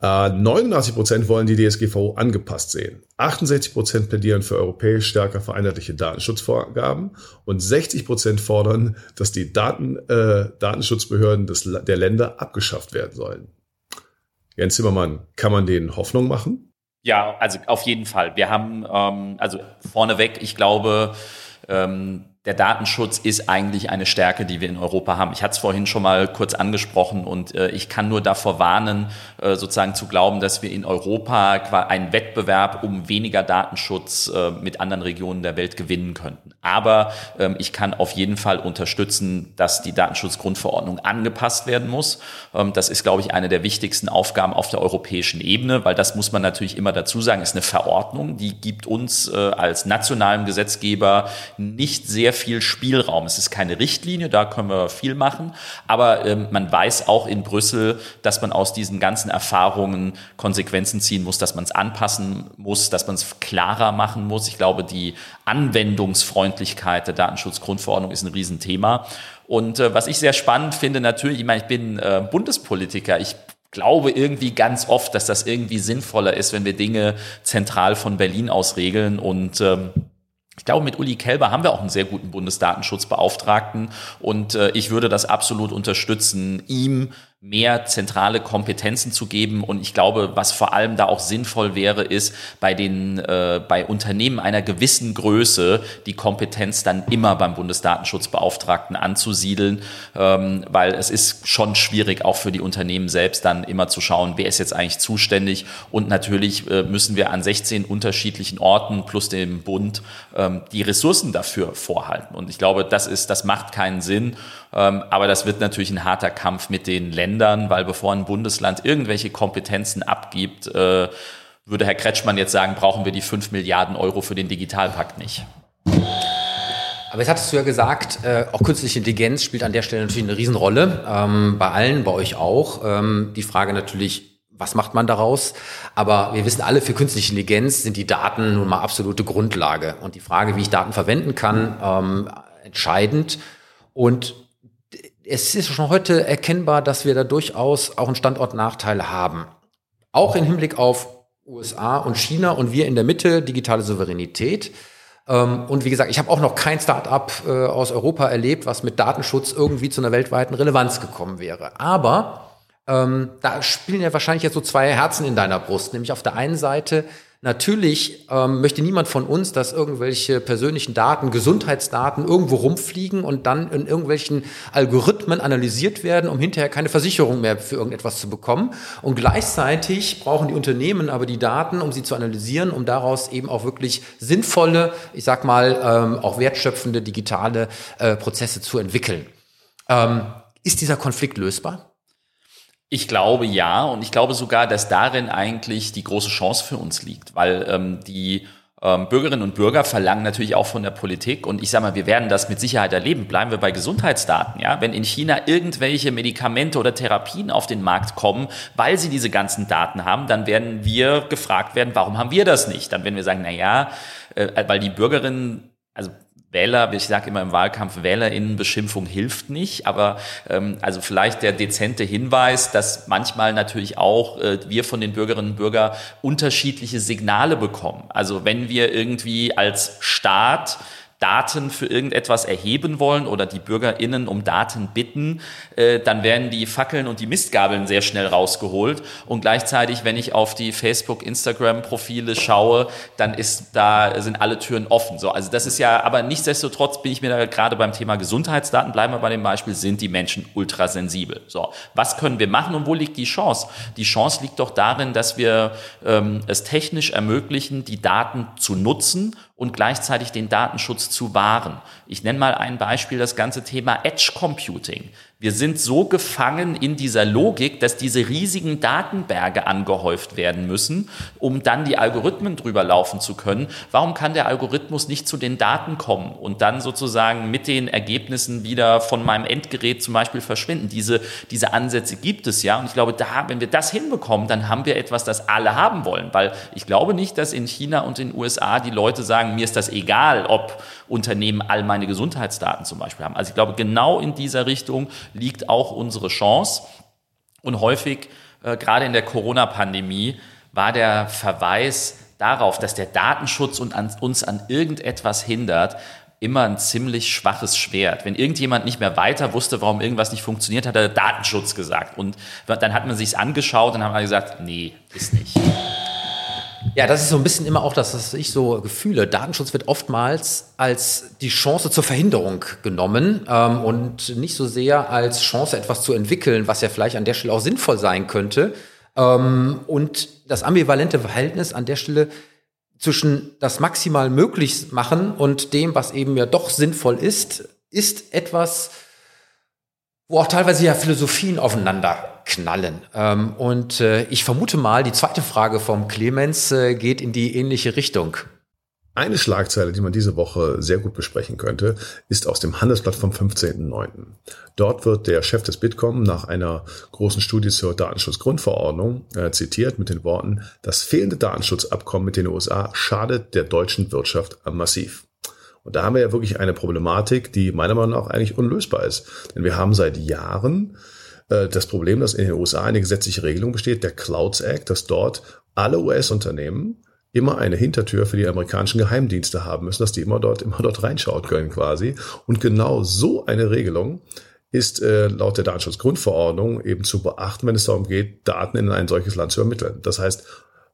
89 äh, Prozent wollen die DSGVO angepasst sehen. 68 Prozent plädieren für europäisch stärker vereinheitliche Datenschutzvorgaben und 60 Prozent fordern, dass die Daten, äh, Datenschutzbehörden des, der Länder abgeschafft werden sollen. Jens Zimmermann, kann man denen Hoffnung machen? Ja, also auf jeden Fall. Wir haben, ähm, also vorneweg, ich glaube, ähm, der Datenschutz ist eigentlich eine Stärke, die wir in Europa haben. Ich hatte es vorhin schon mal kurz angesprochen und äh, ich kann nur davor warnen, äh, sozusagen zu glauben, dass wir in Europa einen Wettbewerb um weniger Datenschutz äh, mit anderen Regionen der Welt gewinnen könnten. Aber ähm, ich kann auf jeden Fall unterstützen, dass die Datenschutzgrundverordnung angepasst werden muss. Ähm, das ist, glaube ich, eine der wichtigsten Aufgaben auf der europäischen Ebene, weil das muss man natürlich immer dazu sagen, ist eine Verordnung, die gibt uns äh, als nationalen Gesetzgeber nicht sehr viel Spielraum. Es ist keine Richtlinie, da können wir viel machen, aber ähm, man weiß auch in Brüssel, dass man aus diesen ganzen Erfahrungen Konsequenzen ziehen muss, dass man es anpassen muss, dass man es klarer machen muss. Ich glaube, die Anwendungsfreundlichkeit der Datenschutzgrundverordnung ist ein Riesenthema. Und äh, was ich sehr spannend finde, natürlich, ich meine, ich bin äh, Bundespolitiker, ich glaube irgendwie ganz oft, dass das irgendwie sinnvoller ist, wenn wir Dinge zentral von Berlin aus regeln und ähm, ich glaube, mit Uli Kelber haben wir auch einen sehr guten Bundesdatenschutzbeauftragten. Und äh, ich würde das absolut unterstützen, ihm mehr zentrale Kompetenzen zu geben. Und ich glaube, was vor allem da auch sinnvoll wäre, ist bei den äh, bei Unternehmen einer gewissen Größe die Kompetenz dann immer beim Bundesdatenschutzbeauftragten anzusiedeln, ähm, weil es ist schon schwierig auch für die Unternehmen selbst dann immer zu schauen, wer ist jetzt eigentlich zuständig. Und natürlich äh, müssen wir an 16 unterschiedlichen Orten plus dem Bund ähm, die Ressourcen dafür vorhalten. Und ich glaube, das ist, das macht keinen Sinn. Ähm, aber das wird natürlich ein harter Kampf mit den Ländern, weil bevor ein Bundesland irgendwelche Kompetenzen abgibt, äh, würde Herr Kretschmann jetzt sagen, brauchen wir die 5 Milliarden Euro für den Digitalpakt nicht. Aber jetzt hattest du ja gesagt, äh, auch künstliche Intelligenz spielt an der Stelle natürlich eine Riesenrolle. Ähm, bei allen, bei euch auch. Ähm, die Frage natürlich, was macht man daraus? Aber wir wissen alle, für künstliche Intelligenz sind die Daten nun mal absolute Grundlage. Und die Frage, wie ich Daten verwenden kann, ähm, entscheidend. Und es ist schon heute erkennbar, dass wir da durchaus auch einen Standortnachteil haben. Auch im Hinblick auf USA und China und wir in der Mitte, digitale Souveränität. Ähm, und wie gesagt, ich habe auch noch kein Start-up äh, aus Europa erlebt, was mit Datenschutz irgendwie zu einer weltweiten Relevanz gekommen wäre. Aber ähm, da spielen ja wahrscheinlich jetzt so zwei Herzen in deiner Brust. Nämlich auf der einen Seite Natürlich ähm, möchte niemand von uns, dass irgendwelche persönlichen Daten, Gesundheitsdaten irgendwo rumfliegen und dann in irgendwelchen Algorithmen analysiert werden, um hinterher keine Versicherung mehr für irgendetwas zu bekommen. Und gleichzeitig brauchen die Unternehmen aber die Daten, um sie zu analysieren, um daraus eben auch wirklich sinnvolle, ich sag mal, ähm, auch wertschöpfende digitale äh, Prozesse zu entwickeln. Ähm, ist dieser Konflikt lösbar? Ich glaube ja und ich glaube sogar, dass darin eigentlich die große Chance für uns liegt, weil ähm, die ähm, Bürgerinnen und Bürger verlangen natürlich auch von der Politik und ich sage mal, wir werden das mit Sicherheit erleben. Bleiben wir bei Gesundheitsdaten, ja, wenn in China irgendwelche Medikamente oder Therapien auf den Markt kommen, weil sie diese ganzen Daten haben, dann werden wir gefragt werden, warum haben wir das nicht? Dann werden wir sagen, na ja, äh, weil die Bürgerinnen also Wähler, ich sage immer im Wahlkampf, Wählerinnenbeschimpfung hilft nicht, aber ähm, also vielleicht der dezente Hinweis, dass manchmal natürlich auch äh, wir von den Bürgerinnen und Bürgern unterschiedliche Signale bekommen. Also wenn wir irgendwie als Staat Daten für irgendetwas erheben wollen oder die BürgerInnen um Daten bitten, äh, dann werden die Fackeln und die Mistgabeln sehr schnell rausgeholt. Und gleichzeitig, wenn ich auf die Facebook, Instagram-Profile schaue, dann ist da sind alle Türen offen. So, also das ist ja, aber nichtsdestotrotz bin ich mir da gerade beim Thema Gesundheitsdaten, bleiben wir bei dem Beispiel, sind die Menschen ultrasensibel. So, was können wir machen und wo liegt die Chance? Die Chance liegt doch darin, dass wir ähm, es technisch ermöglichen, die Daten zu nutzen und gleichzeitig den Datenschutz zu wahren. Ich nenne mal ein Beispiel, das ganze Thema Edge Computing. Wir sind so gefangen in dieser Logik, dass diese riesigen Datenberge angehäuft werden müssen, um dann die Algorithmen drüber laufen zu können. Warum kann der Algorithmus nicht zu den Daten kommen und dann sozusagen mit den Ergebnissen wieder von meinem Endgerät zum Beispiel verschwinden? Diese, diese Ansätze gibt es ja. Und ich glaube, da, wenn wir das hinbekommen, dann haben wir etwas, das alle haben wollen. Weil ich glaube nicht, dass in China und in den USA die Leute sagen, mir ist das egal, ob Unternehmen all meine Gesundheitsdaten zum Beispiel haben. Also ich glaube, genau in dieser Richtung liegt auch unsere Chance. Und häufig, äh, gerade in der Corona-Pandemie, war der Verweis darauf, dass der Datenschutz uns an irgendetwas hindert, immer ein ziemlich schwaches Schwert. Wenn irgendjemand nicht mehr weiter wusste, warum irgendwas nicht funktioniert, hat er Datenschutz gesagt. Und dann hat man sich's angeschaut und haben alle gesagt, nee, ist nicht. Ja, das ist so ein bisschen immer auch das, was ich so gefühle. Datenschutz wird oftmals als die Chance zur Verhinderung genommen ähm, und nicht so sehr als Chance, etwas zu entwickeln, was ja vielleicht an der Stelle auch sinnvoll sein könnte. Ähm, und das ambivalente Verhältnis an der Stelle zwischen das maximal möglich machen und dem, was eben ja doch sinnvoll ist, ist etwas, wo auch teilweise ja Philosophien aufeinander knallen. Ähm, und äh, ich vermute mal, die zweite Frage vom Clemens äh, geht in die ähnliche Richtung. Eine Schlagzeile, die man diese Woche sehr gut besprechen könnte, ist aus dem Handelsblatt vom 15.09. Dort wird der Chef des Bitkom nach einer großen Studie zur Datenschutzgrundverordnung äh, zitiert mit den Worten, das fehlende Datenschutzabkommen mit den USA schadet der deutschen Wirtschaft massiv. Und da haben wir ja wirklich eine Problematik, die meiner Meinung nach eigentlich unlösbar ist. Denn wir haben seit Jahren äh, das Problem, dass in den USA eine gesetzliche Regelung besteht, der Clouds Act, dass dort alle US-Unternehmen immer eine Hintertür für die amerikanischen Geheimdienste haben müssen, dass die immer dort, immer dort reinschauen können quasi. Und genau so eine Regelung ist äh, laut der Datenschutzgrundverordnung eben zu beachten, wenn es darum geht, Daten in ein solches Land zu ermitteln. Das heißt,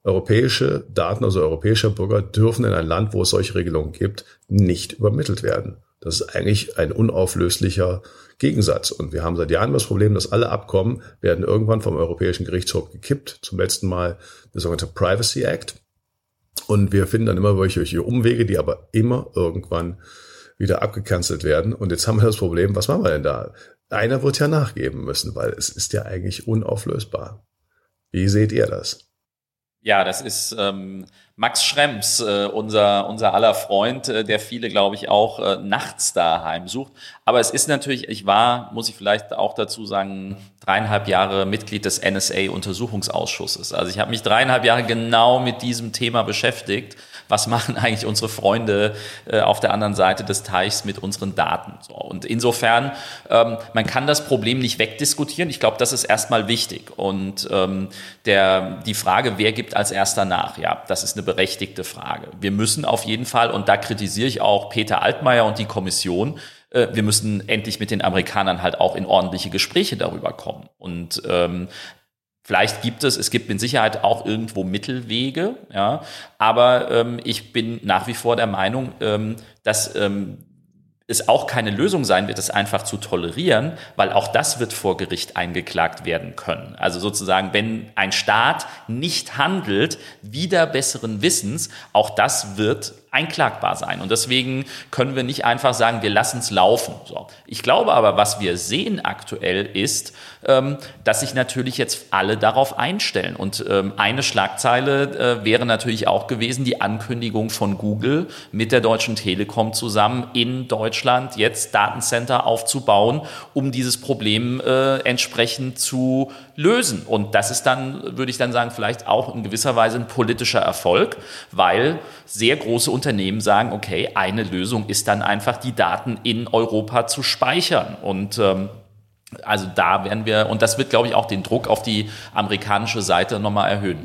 europäische Daten, also europäischer Bürger, dürfen in ein Land, wo es solche Regelungen gibt, nicht übermittelt werden. Das ist eigentlich ein unauflöslicher Gegensatz. Und wir haben seit Jahren das Problem, dass alle Abkommen werden irgendwann vom Europäischen Gerichtshof gekippt. Zum letzten Mal der sogenannte Privacy Act. Und wir finden dann immer welche Umwege, die aber immer irgendwann wieder abgekanzelt werden. Und jetzt haben wir das Problem, was machen wir denn da? Einer wird ja nachgeben müssen, weil es ist ja eigentlich unauflösbar. Wie seht ihr das? Ja, das ist ähm, Max Schrems, äh, unser, unser aller Freund, äh, der viele, glaube ich, auch äh, nachts da heimsucht. Aber es ist natürlich, ich war, muss ich vielleicht auch dazu sagen, dreieinhalb Jahre Mitglied des NSA-Untersuchungsausschusses. Also ich habe mich dreieinhalb Jahre genau mit diesem Thema beschäftigt was machen eigentlich unsere Freunde äh, auf der anderen Seite des Teichs mit unseren Daten. So, und insofern, ähm, man kann das Problem nicht wegdiskutieren. Ich glaube, das ist erstmal wichtig. Und ähm, der, die Frage, wer gibt als erster nach? Ja, das ist eine berechtigte Frage. Wir müssen auf jeden Fall, und da kritisiere ich auch Peter Altmaier und die Kommission, äh, wir müssen endlich mit den Amerikanern halt auch in ordentliche Gespräche darüber kommen. Und ähm, Vielleicht gibt es, es gibt mit Sicherheit auch irgendwo Mittelwege, ja, aber ähm, ich bin nach wie vor der Meinung, ähm, dass ähm, es auch keine Lösung sein wird, es einfach zu tolerieren, weil auch das wird vor Gericht eingeklagt werden können. Also sozusagen, wenn ein Staat nicht handelt, wieder besseren Wissens, auch das wird einklagbar sein. Und deswegen können wir nicht einfach sagen, wir lassen es laufen. So. Ich glaube aber, was wir sehen aktuell ist, ähm, dass sich natürlich jetzt alle darauf einstellen. Und ähm, eine Schlagzeile äh, wäre natürlich auch gewesen, die Ankündigung von Google mit der Deutschen Telekom zusammen in Deutschland jetzt Datencenter aufzubauen, um dieses Problem äh, entsprechend zu lösen. Und das ist dann, würde ich dann sagen, vielleicht auch in gewisser Weise ein politischer Erfolg, weil sehr große Unternehmen Unternehmen sagen, okay, eine Lösung ist dann einfach, die Daten in Europa zu speichern. Und ähm, also da werden wir, und das wird, glaube ich, auch den Druck auf die amerikanische Seite nochmal erhöhen.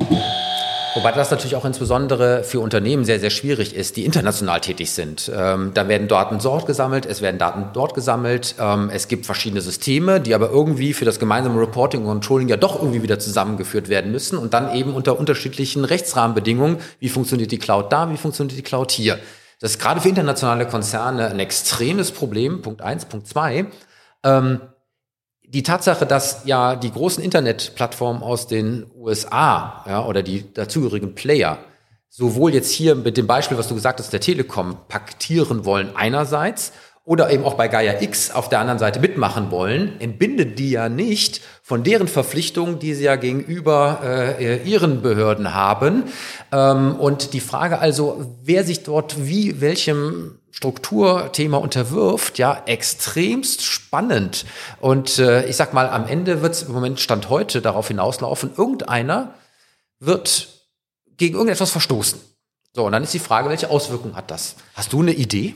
Wobei das natürlich auch insbesondere für Unternehmen sehr, sehr schwierig ist, die international tätig sind. Ähm, da werden Daten dort gesammelt, es werden Daten dort gesammelt. Ähm, es gibt verschiedene Systeme, die aber irgendwie für das gemeinsame Reporting und Controlling ja doch irgendwie wieder zusammengeführt werden müssen und dann eben unter unterschiedlichen Rechtsrahmenbedingungen. Wie funktioniert die Cloud da? Wie funktioniert die Cloud hier? Das ist gerade für internationale Konzerne ein extremes Problem. Punkt eins, Punkt zwei. Ähm, die Tatsache, dass ja die großen Internetplattformen aus den USA ja, oder die dazugehörigen Player sowohl jetzt hier mit dem Beispiel, was du gesagt hast, der Telekom paktieren wollen einerseits oder eben auch bei Gaia X auf der anderen Seite mitmachen wollen, entbindet die ja nicht von deren Verpflichtungen, die sie ja gegenüber äh, ihren Behörden haben. Ähm, und die Frage also, wer sich dort wie welchem Strukturthema unterwirft, ja, extremst spannend. Und äh, ich sag mal, am Ende wird es im Moment Stand heute darauf hinauslaufen, irgendeiner wird gegen irgendetwas verstoßen. So, und dann ist die Frage, welche Auswirkungen hat das? Hast du eine Idee?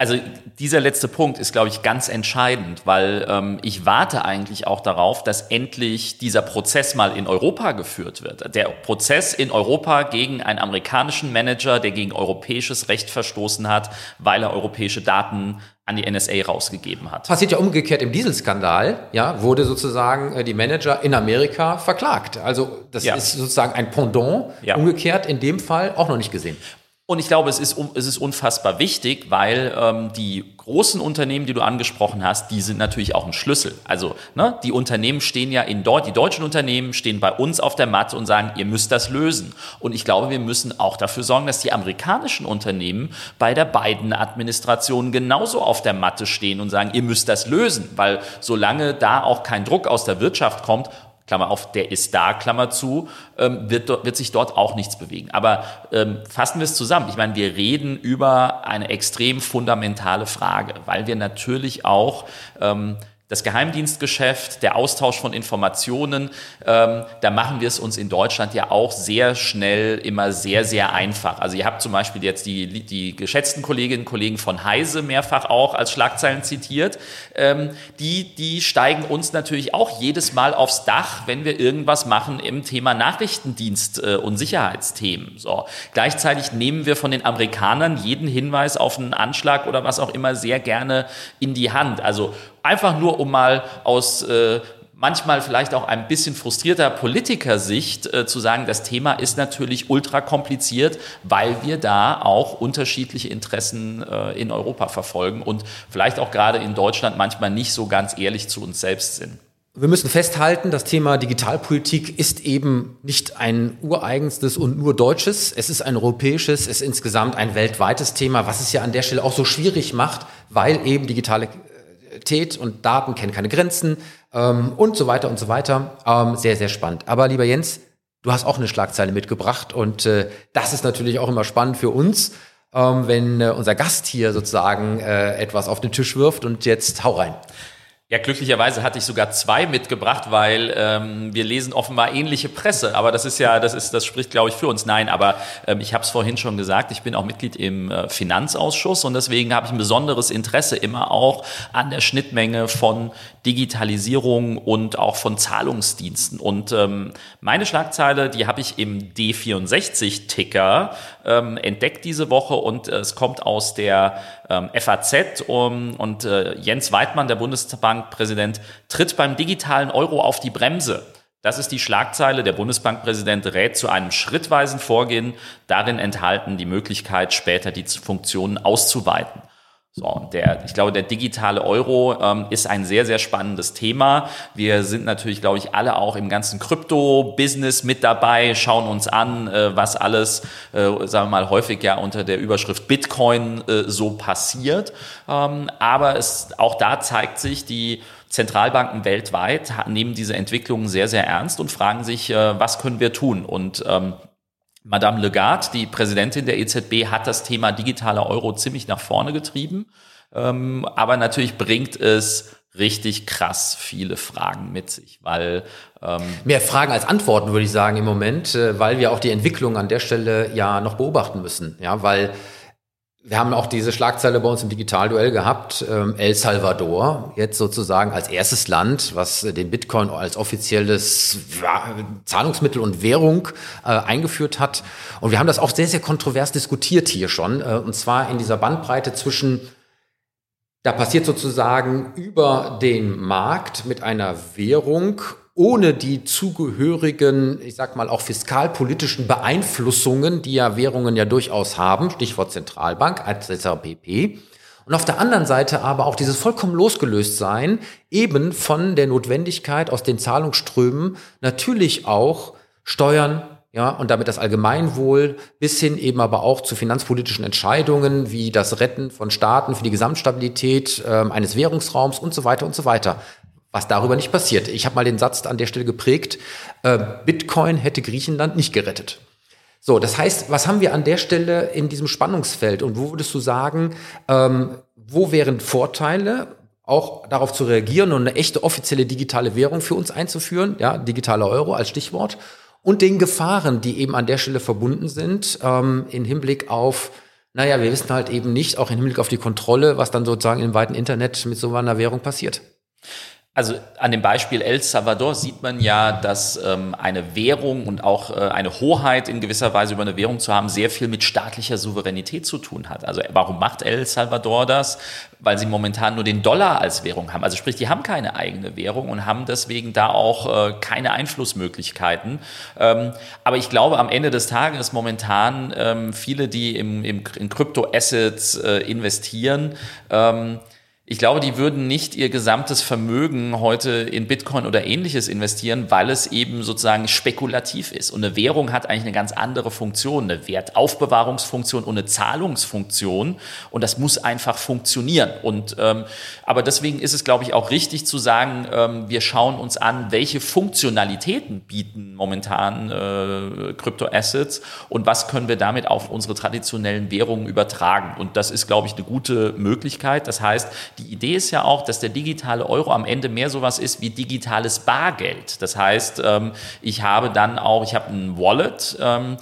Also dieser letzte Punkt ist, glaube ich, ganz entscheidend, weil ähm, ich warte eigentlich auch darauf, dass endlich dieser Prozess mal in Europa geführt wird. Der Prozess in Europa gegen einen amerikanischen Manager, der gegen europäisches Recht verstoßen hat, weil er europäische Daten an die NSA rausgegeben hat. Passiert ja umgekehrt im Dieselskandal, ja, wurde sozusagen äh, die Manager in Amerika verklagt. Also das ja. ist sozusagen ein Pendant, ja. umgekehrt in dem Fall auch noch nicht gesehen. Und ich glaube, es ist, es ist unfassbar wichtig, weil ähm, die großen Unternehmen, die du angesprochen hast, die sind natürlich auch ein Schlüssel. Also ne, die Unternehmen stehen ja in dort, die deutschen Unternehmen stehen bei uns auf der Matte und sagen, ihr müsst das lösen. Und ich glaube, wir müssen auch dafür sorgen, dass die amerikanischen Unternehmen bei der beiden Administration genauso auf der Matte stehen und sagen, ihr müsst das lösen, weil solange da auch kein Druck aus der Wirtschaft kommt, Klammer auf, der ist da, Klammer zu, ähm, wird, wird sich dort auch nichts bewegen. Aber ähm, fassen wir es zusammen. Ich meine, wir reden über eine extrem fundamentale Frage, weil wir natürlich auch ähm, das Geheimdienstgeschäft, der Austausch von Informationen, ähm, da machen wir es uns in Deutschland ja auch sehr schnell immer sehr, sehr einfach. Also ihr habt zum Beispiel jetzt die, die geschätzten Kolleginnen und Kollegen von Heise mehrfach auch als Schlagzeilen zitiert. Ähm, die, die steigen uns natürlich auch jedes Mal aufs Dach, wenn wir irgendwas machen im Thema Nachrichtendienst äh, und Sicherheitsthemen. So. Gleichzeitig nehmen wir von den Amerikanern jeden Hinweis auf einen Anschlag oder was auch immer sehr gerne in die Hand. Also einfach nur, um mal aus äh, manchmal vielleicht auch ein bisschen frustrierter Politikersicht äh, zu sagen, das Thema ist natürlich ultra kompliziert, weil wir da auch unterschiedliche Interessen äh, in Europa verfolgen und vielleicht auch gerade in Deutschland manchmal nicht so ganz ehrlich zu uns selbst sind. Wir müssen festhalten, das Thema Digitalpolitik ist eben nicht ein ureigenstes und nur deutsches. Es ist ein europäisches, es ist insgesamt ein weltweites Thema, was es ja an der Stelle auch so schwierig macht, weil eben digitale Tät und Daten kennen keine Grenzen ähm, und so weiter und so weiter. Ähm, sehr, sehr spannend. Aber lieber Jens, du hast auch eine Schlagzeile mitgebracht und äh, das ist natürlich auch immer spannend für uns, ähm, wenn äh, unser Gast hier sozusagen äh, etwas auf den Tisch wirft und jetzt hau rein. Ja, glücklicherweise hatte ich sogar zwei mitgebracht, weil ähm, wir lesen offenbar ähnliche Presse. Aber das ist ja, das ist, das spricht, glaube ich, für uns. Nein, aber ähm, ich habe es vorhin schon gesagt, ich bin auch Mitglied im äh, Finanzausschuss und deswegen habe ich ein besonderes Interesse immer auch an der Schnittmenge von Digitalisierung und auch von Zahlungsdiensten. Und ähm, meine Schlagzeile, die habe ich im D64-Ticker ähm, entdeckt diese Woche und äh, es kommt aus der ähm, FAZ und äh, Jens Weidmann, der Bundesbankpräsident, tritt beim digitalen Euro auf die Bremse. Das ist die Schlagzeile. Der Bundesbankpräsident rät zu einem schrittweisen Vorgehen, darin enthalten die Möglichkeit, später die Funktionen auszuweiten. So, der, ich glaube, der digitale Euro ähm, ist ein sehr, sehr spannendes Thema. Wir sind natürlich, glaube ich, alle auch im ganzen Krypto-Business mit dabei, schauen uns an, äh, was alles, äh, sagen wir mal, häufig ja unter der Überschrift Bitcoin äh, so passiert. Ähm, aber es, auch da zeigt sich, die Zentralbanken weltweit nehmen diese Entwicklungen sehr, sehr ernst und fragen sich, äh, was können wir tun? Und ähm, Madame Lagarde, die Präsidentin der EZB, hat das Thema digitaler Euro ziemlich nach vorne getrieben. Ähm, aber natürlich bringt es richtig krass viele Fragen mit sich, weil ähm mehr Fragen als Antworten würde ich sagen im Moment, äh, weil wir auch die Entwicklung an der Stelle ja noch beobachten müssen, ja, weil wir haben auch diese Schlagzeile bei uns im Digitalduell gehabt. Ähm, El Salvador, jetzt sozusagen als erstes Land, was den Bitcoin als offizielles Zahlungsmittel und Währung äh, eingeführt hat. Und wir haben das auch sehr, sehr kontrovers diskutiert hier schon. Äh, und zwar in dieser Bandbreite zwischen, da passiert sozusagen über den Markt mit einer Währung ohne die zugehörigen, ich sag mal auch fiskalpolitischen Beeinflussungen, die ja Währungen ja durchaus haben, Stichwort Zentralbank etc. pp. Und auf der anderen Seite aber auch dieses vollkommen losgelöst sein, eben von der Notwendigkeit aus den Zahlungsströmen natürlich auch Steuern, ja, und damit das Allgemeinwohl bis hin eben aber auch zu finanzpolitischen Entscheidungen wie das Retten von Staaten für die Gesamtstabilität äh, eines Währungsraums und so weiter und so weiter was darüber nicht passiert. Ich habe mal den Satz an der Stelle geprägt, äh, Bitcoin hätte Griechenland nicht gerettet. So, das heißt, was haben wir an der Stelle in diesem Spannungsfeld und wo würdest du sagen, ähm, wo wären Vorteile, auch darauf zu reagieren und eine echte offizielle digitale Währung für uns einzuführen, ja, digitale Euro als Stichwort, und den Gefahren, die eben an der Stelle verbunden sind, ähm, in Hinblick auf Naja, wir wissen halt eben nicht, auch im Hinblick auf die Kontrolle, was dann sozusagen im weiten Internet mit so einer Währung passiert. Also an dem Beispiel El Salvador sieht man ja, dass ähm, eine Währung und auch äh, eine Hoheit in gewisser Weise über eine Währung zu haben, sehr viel mit staatlicher Souveränität zu tun hat. Also warum macht El Salvador das? Weil sie momentan nur den Dollar als Währung haben. Also sprich, die haben keine eigene Währung und haben deswegen da auch äh, keine Einflussmöglichkeiten. Ähm, aber ich glaube, am Ende des Tages momentan ähm, viele, die im, im, in Kryptoassets äh, investieren, ähm, ich glaube, die würden nicht ihr gesamtes Vermögen heute in Bitcoin oder ähnliches investieren, weil es eben sozusagen spekulativ ist. Und eine Währung hat eigentlich eine ganz andere Funktion, eine Wertaufbewahrungsfunktion und eine Zahlungsfunktion. Und das muss einfach funktionieren. Und ähm, aber deswegen ist es, glaube ich, auch richtig zu sagen, ähm, wir schauen uns an, welche Funktionalitäten bieten momentan äh, Kryptoassets und was können wir damit auf unsere traditionellen Währungen übertragen. Und das ist, glaube ich, eine gute Möglichkeit. Das heißt, die Idee ist ja auch, dass der digitale Euro am Ende mehr sowas ist wie digitales Bargeld. Das heißt, ähm, ich habe dann auch, ich habe ein Wallet. Ähm,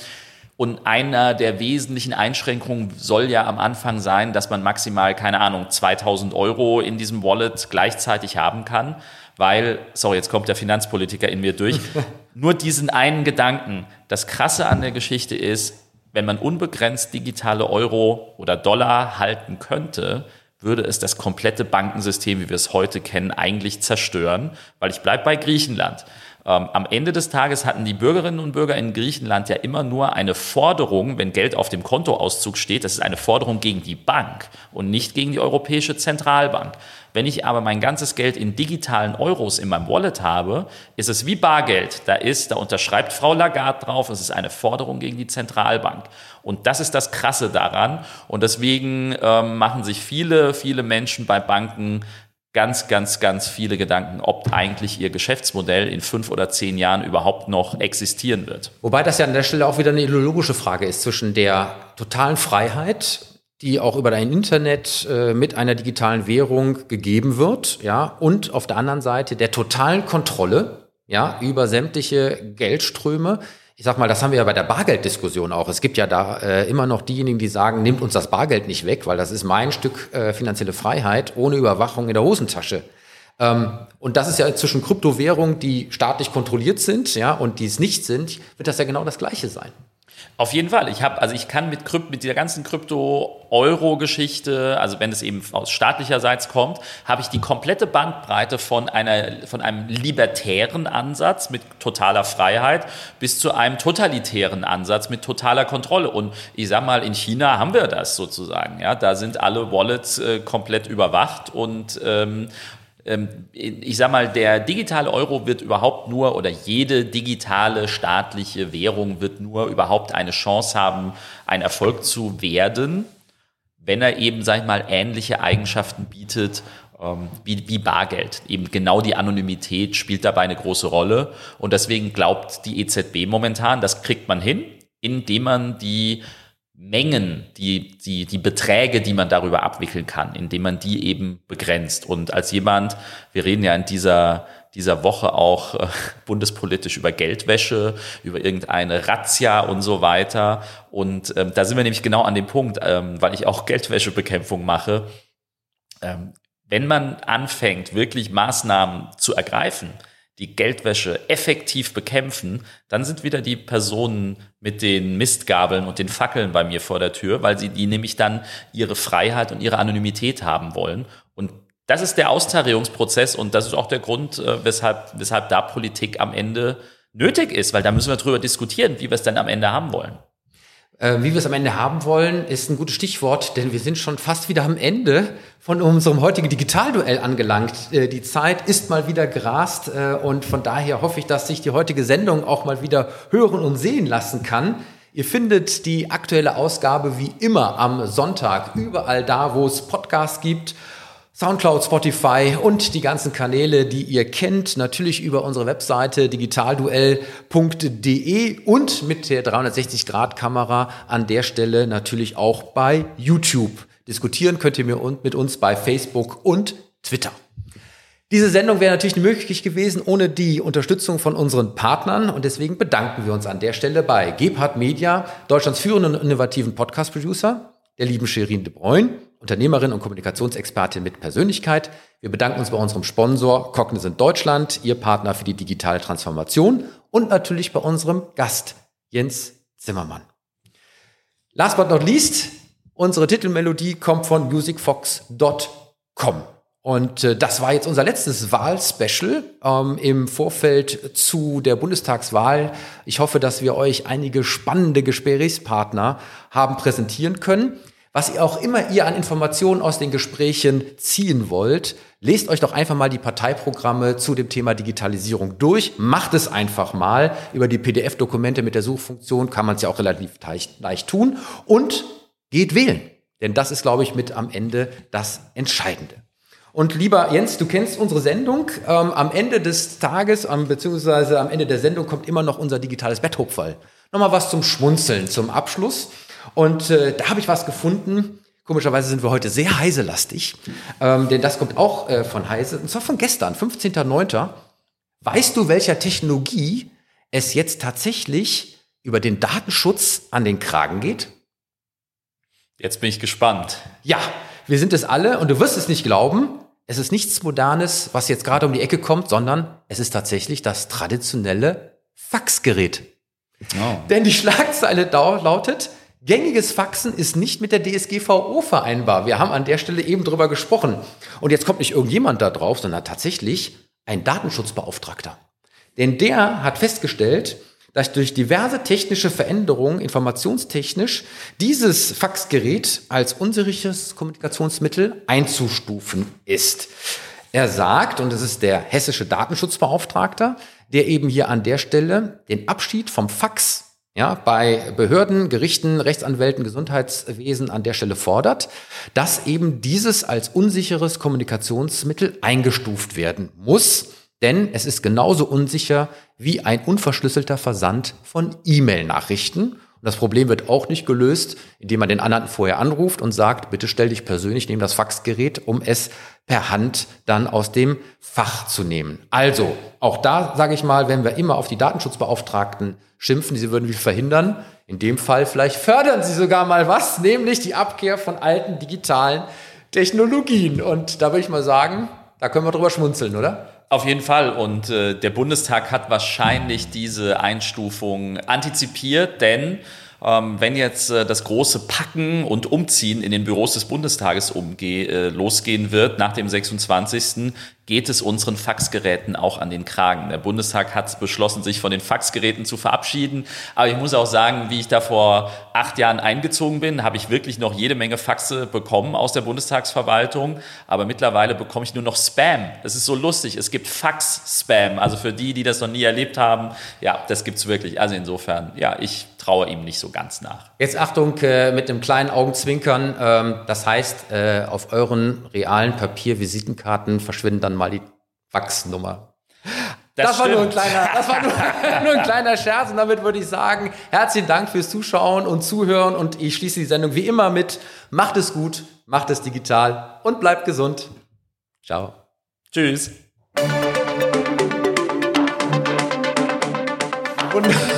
und einer der wesentlichen Einschränkungen soll ja am Anfang sein, dass man maximal, keine Ahnung, 2000 Euro in diesem Wallet gleichzeitig haben kann. Weil, sorry, jetzt kommt der Finanzpolitiker in mir durch. Nur diesen einen Gedanken. Das Krasse an der Geschichte ist, wenn man unbegrenzt digitale Euro oder Dollar halten könnte, würde es das komplette Bankensystem, wie wir es heute kennen, eigentlich zerstören, weil ich bleibe bei Griechenland. Ähm, am Ende des Tages hatten die Bürgerinnen und Bürger in Griechenland ja immer nur eine Forderung, wenn Geld auf dem Kontoauszug steht, das ist eine Forderung gegen die Bank und nicht gegen die Europäische Zentralbank. Wenn ich aber mein ganzes Geld in digitalen Euros in meinem Wallet habe, ist es wie Bargeld. Da ist, da unterschreibt Frau Lagarde drauf, es ist eine Forderung gegen die Zentralbank. Und das ist das Krasse daran. Und deswegen ähm, machen sich viele, viele Menschen bei Banken ganz, ganz, ganz viele Gedanken, ob eigentlich ihr Geschäftsmodell in fünf oder zehn Jahren überhaupt noch existieren wird. Wobei das ja an der Stelle auch wieder eine ideologische Frage ist zwischen der totalen Freiheit, die auch über dein Internet äh, mit einer digitalen Währung gegeben wird, ja, und auf der anderen Seite der totalen Kontrolle, ja, über sämtliche Geldströme, ich sag mal, das haben wir ja bei der Bargelddiskussion auch. Es gibt ja da äh, immer noch diejenigen, die sagen, nimmt uns das Bargeld nicht weg, weil das ist mein Stück äh, finanzielle Freiheit ohne Überwachung in der Hosentasche. Ähm, und das ist ja zwischen Kryptowährungen, die staatlich kontrolliert sind, ja, und die es nicht sind, wird das ja genau das Gleiche sein. Auf jeden Fall. Ich habe, also ich kann mit, Krypt, mit dieser ganzen Krypto-Euro-Geschichte, also wenn es eben aus staatlicherseits kommt, habe ich die komplette Bandbreite von einer, von einem libertären Ansatz mit totaler Freiheit bis zu einem totalitären Ansatz mit totaler Kontrolle. Und ich sag mal, in China haben wir das sozusagen. Ja, da sind alle Wallets äh, komplett überwacht und ähm, ich sag mal, der digitale Euro wird überhaupt nur oder jede digitale staatliche Währung wird nur überhaupt eine Chance haben, ein Erfolg zu werden, wenn er eben, sag ich mal, ähnliche Eigenschaften bietet ähm, wie, wie Bargeld. Eben genau die Anonymität spielt dabei eine große Rolle. Und deswegen glaubt die EZB momentan, das kriegt man hin, indem man die Mengen, die, die, die Beträge, die man darüber abwickeln kann, indem man die eben begrenzt. Und als jemand, wir reden ja in dieser, dieser Woche auch äh, bundespolitisch über Geldwäsche, über irgendeine Razzia und so weiter. Und ähm, da sind wir nämlich genau an dem Punkt, ähm, weil ich auch Geldwäschebekämpfung mache. Ähm, wenn man anfängt, wirklich Maßnahmen zu ergreifen, die Geldwäsche effektiv bekämpfen, dann sind wieder die Personen mit den Mistgabeln und den Fackeln bei mir vor der Tür, weil sie die nämlich dann ihre Freiheit und ihre Anonymität haben wollen. Und das ist der Austarierungsprozess und das ist auch der Grund, äh, weshalb, weshalb da Politik am Ende nötig ist, weil da müssen wir drüber diskutieren, wie wir es dann am Ende haben wollen. Äh, wie wir es am Ende haben wollen, ist ein gutes Stichwort, denn wir sind schon fast wieder am Ende von unserem heutigen Digitalduell angelangt. Äh, die Zeit ist mal wieder gerast äh, und von daher hoffe ich, dass sich die heutige Sendung auch mal wieder hören und sehen lassen kann. Ihr findet die aktuelle Ausgabe wie immer am Sonntag überall da, wo es Podcasts gibt Soundcloud, Spotify und die ganzen Kanäle, die ihr kennt, natürlich über unsere Webseite digitalduell.de und mit der 360-Grad-Kamera an der Stelle natürlich auch bei YouTube. Diskutieren könnt ihr mit uns bei Facebook und Twitter. Diese Sendung wäre natürlich nicht möglich gewesen ohne die Unterstützung von unseren Partnern und deswegen bedanken wir uns an der Stelle bei Gebhard Media, Deutschlands führenden innovativen Podcast-Producer, der lieben Sherin de Bruyne, Unternehmerin und Kommunikationsexpertin mit Persönlichkeit. Wir bedanken uns bei unserem Sponsor Cognizant Deutschland, Ihr Partner für die digitale Transformation und natürlich bei unserem Gast Jens Zimmermann. Last but not least, unsere Titelmelodie kommt von musicfox.com. Und äh, das war jetzt unser letztes Wahlspecial ähm, im Vorfeld zu der Bundestagswahl. Ich hoffe, dass wir euch einige spannende Gesprächspartner haben präsentieren können. Was ihr auch immer ihr an Informationen aus den Gesprächen ziehen wollt, lest euch doch einfach mal die Parteiprogramme zu dem Thema Digitalisierung durch. Macht es einfach mal. Über die PDF-Dokumente mit der Suchfunktion kann man es ja auch relativ leicht, tun. Und geht wählen. Denn das ist, glaube ich, mit am Ende das Entscheidende. Und lieber Jens, du kennst unsere Sendung. Ähm, am Ende des Tages, ähm, beziehungsweise am Ende der Sendung kommt immer noch unser digitales Betthupferl. Nochmal was zum Schmunzeln, zum Abschluss. Und äh, da habe ich was gefunden. Komischerweise sind wir heute sehr heiselastig, ähm, denn das kommt auch äh, von Heise, und zwar von gestern, 15.09. Weißt du, welcher Technologie es jetzt tatsächlich über den Datenschutz an den Kragen geht? Jetzt bin ich gespannt. Ja, wir sind es alle und du wirst es nicht glauben. Es ist nichts Modernes, was jetzt gerade um die Ecke kommt, sondern es ist tatsächlich das traditionelle Faxgerät. Oh. Denn die Schlagzeile lautet, Gängiges Faxen ist nicht mit der DSGVO vereinbar. Wir haben an der Stelle eben drüber gesprochen. Und jetzt kommt nicht irgendjemand da drauf, sondern tatsächlich ein Datenschutzbeauftragter. Denn der hat festgestellt, dass durch diverse technische Veränderungen, informationstechnisch, dieses Faxgerät als unsicheres Kommunikationsmittel einzustufen ist. Er sagt, und das ist der hessische Datenschutzbeauftragter, der eben hier an der Stelle den Abschied vom Fax ja, bei Behörden, Gerichten, Rechtsanwälten, Gesundheitswesen an der Stelle fordert, dass eben dieses als unsicheres Kommunikationsmittel eingestuft werden muss, denn es ist genauso unsicher wie ein unverschlüsselter Versand von E-Mail-Nachrichten. Und das Problem wird auch nicht gelöst, indem man den anderen vorher anruft und sagt, bitte stell dich persönlich neben das Faxgerät, um es per Hand dann aus dem Fach zu nehmen. Also, auch da sage ich mal, wenn wir immer auf die Datenschutzbeauftragten schimpfen, sie würden viel verhindern, in dem Fall vielleicht fördern sie sogar mal was, nämlich die Abkehr von alten digitalen Technologien. Und da würde ich mal sagen, da können wir drüber schmunzeln, oder? Auf jeden Fall. Und äh, der Bundestag hat wahrscheinlich diese Einstufung antizipiert, denn wenn jetzt äh, das große Packen und Umziehen in den Büros des Bundestages umge äh, losgehen wird nach dem 26 geht es unseren Faxgeräten auch an den Kragen. Der Bundestag hat beschlossen, sich von den Faxgeräten zu verabschieden. Aber ich muss auch sagen, wie ich da vor acht Jahren eingezogen bin, habe ich wirklich noch jede Menge Faxe bekommen aus der Bundestagsverwaltung. Aber mittlerweile bekomme ich nur noch Spam. Das ist so lustig. Es gibt Fax-Spam. Also für die, die das noch nie erlebt haben, ja, das gibt's wirklich. Also insofern, ja, ich traue ihm nicht so ganz nach. Jetzt Achtung äh, mit einem kleinen Augenzwinkern. Ähm, das heißt, äh, auf euren realen Papiervisitenkarten verschwinden dann mal die Faxnummer. Das, das war, nur ein, kleiner, das war nur, nur, ein kleiner Scherz und damit würde ich sagen, herzlichen Dank fürs Zuschauen und Zuhören und ich schließe die Sendung wie immer mit, macht es gut, macht es digital und bleibt gesund. Ciao. Tschüss. Und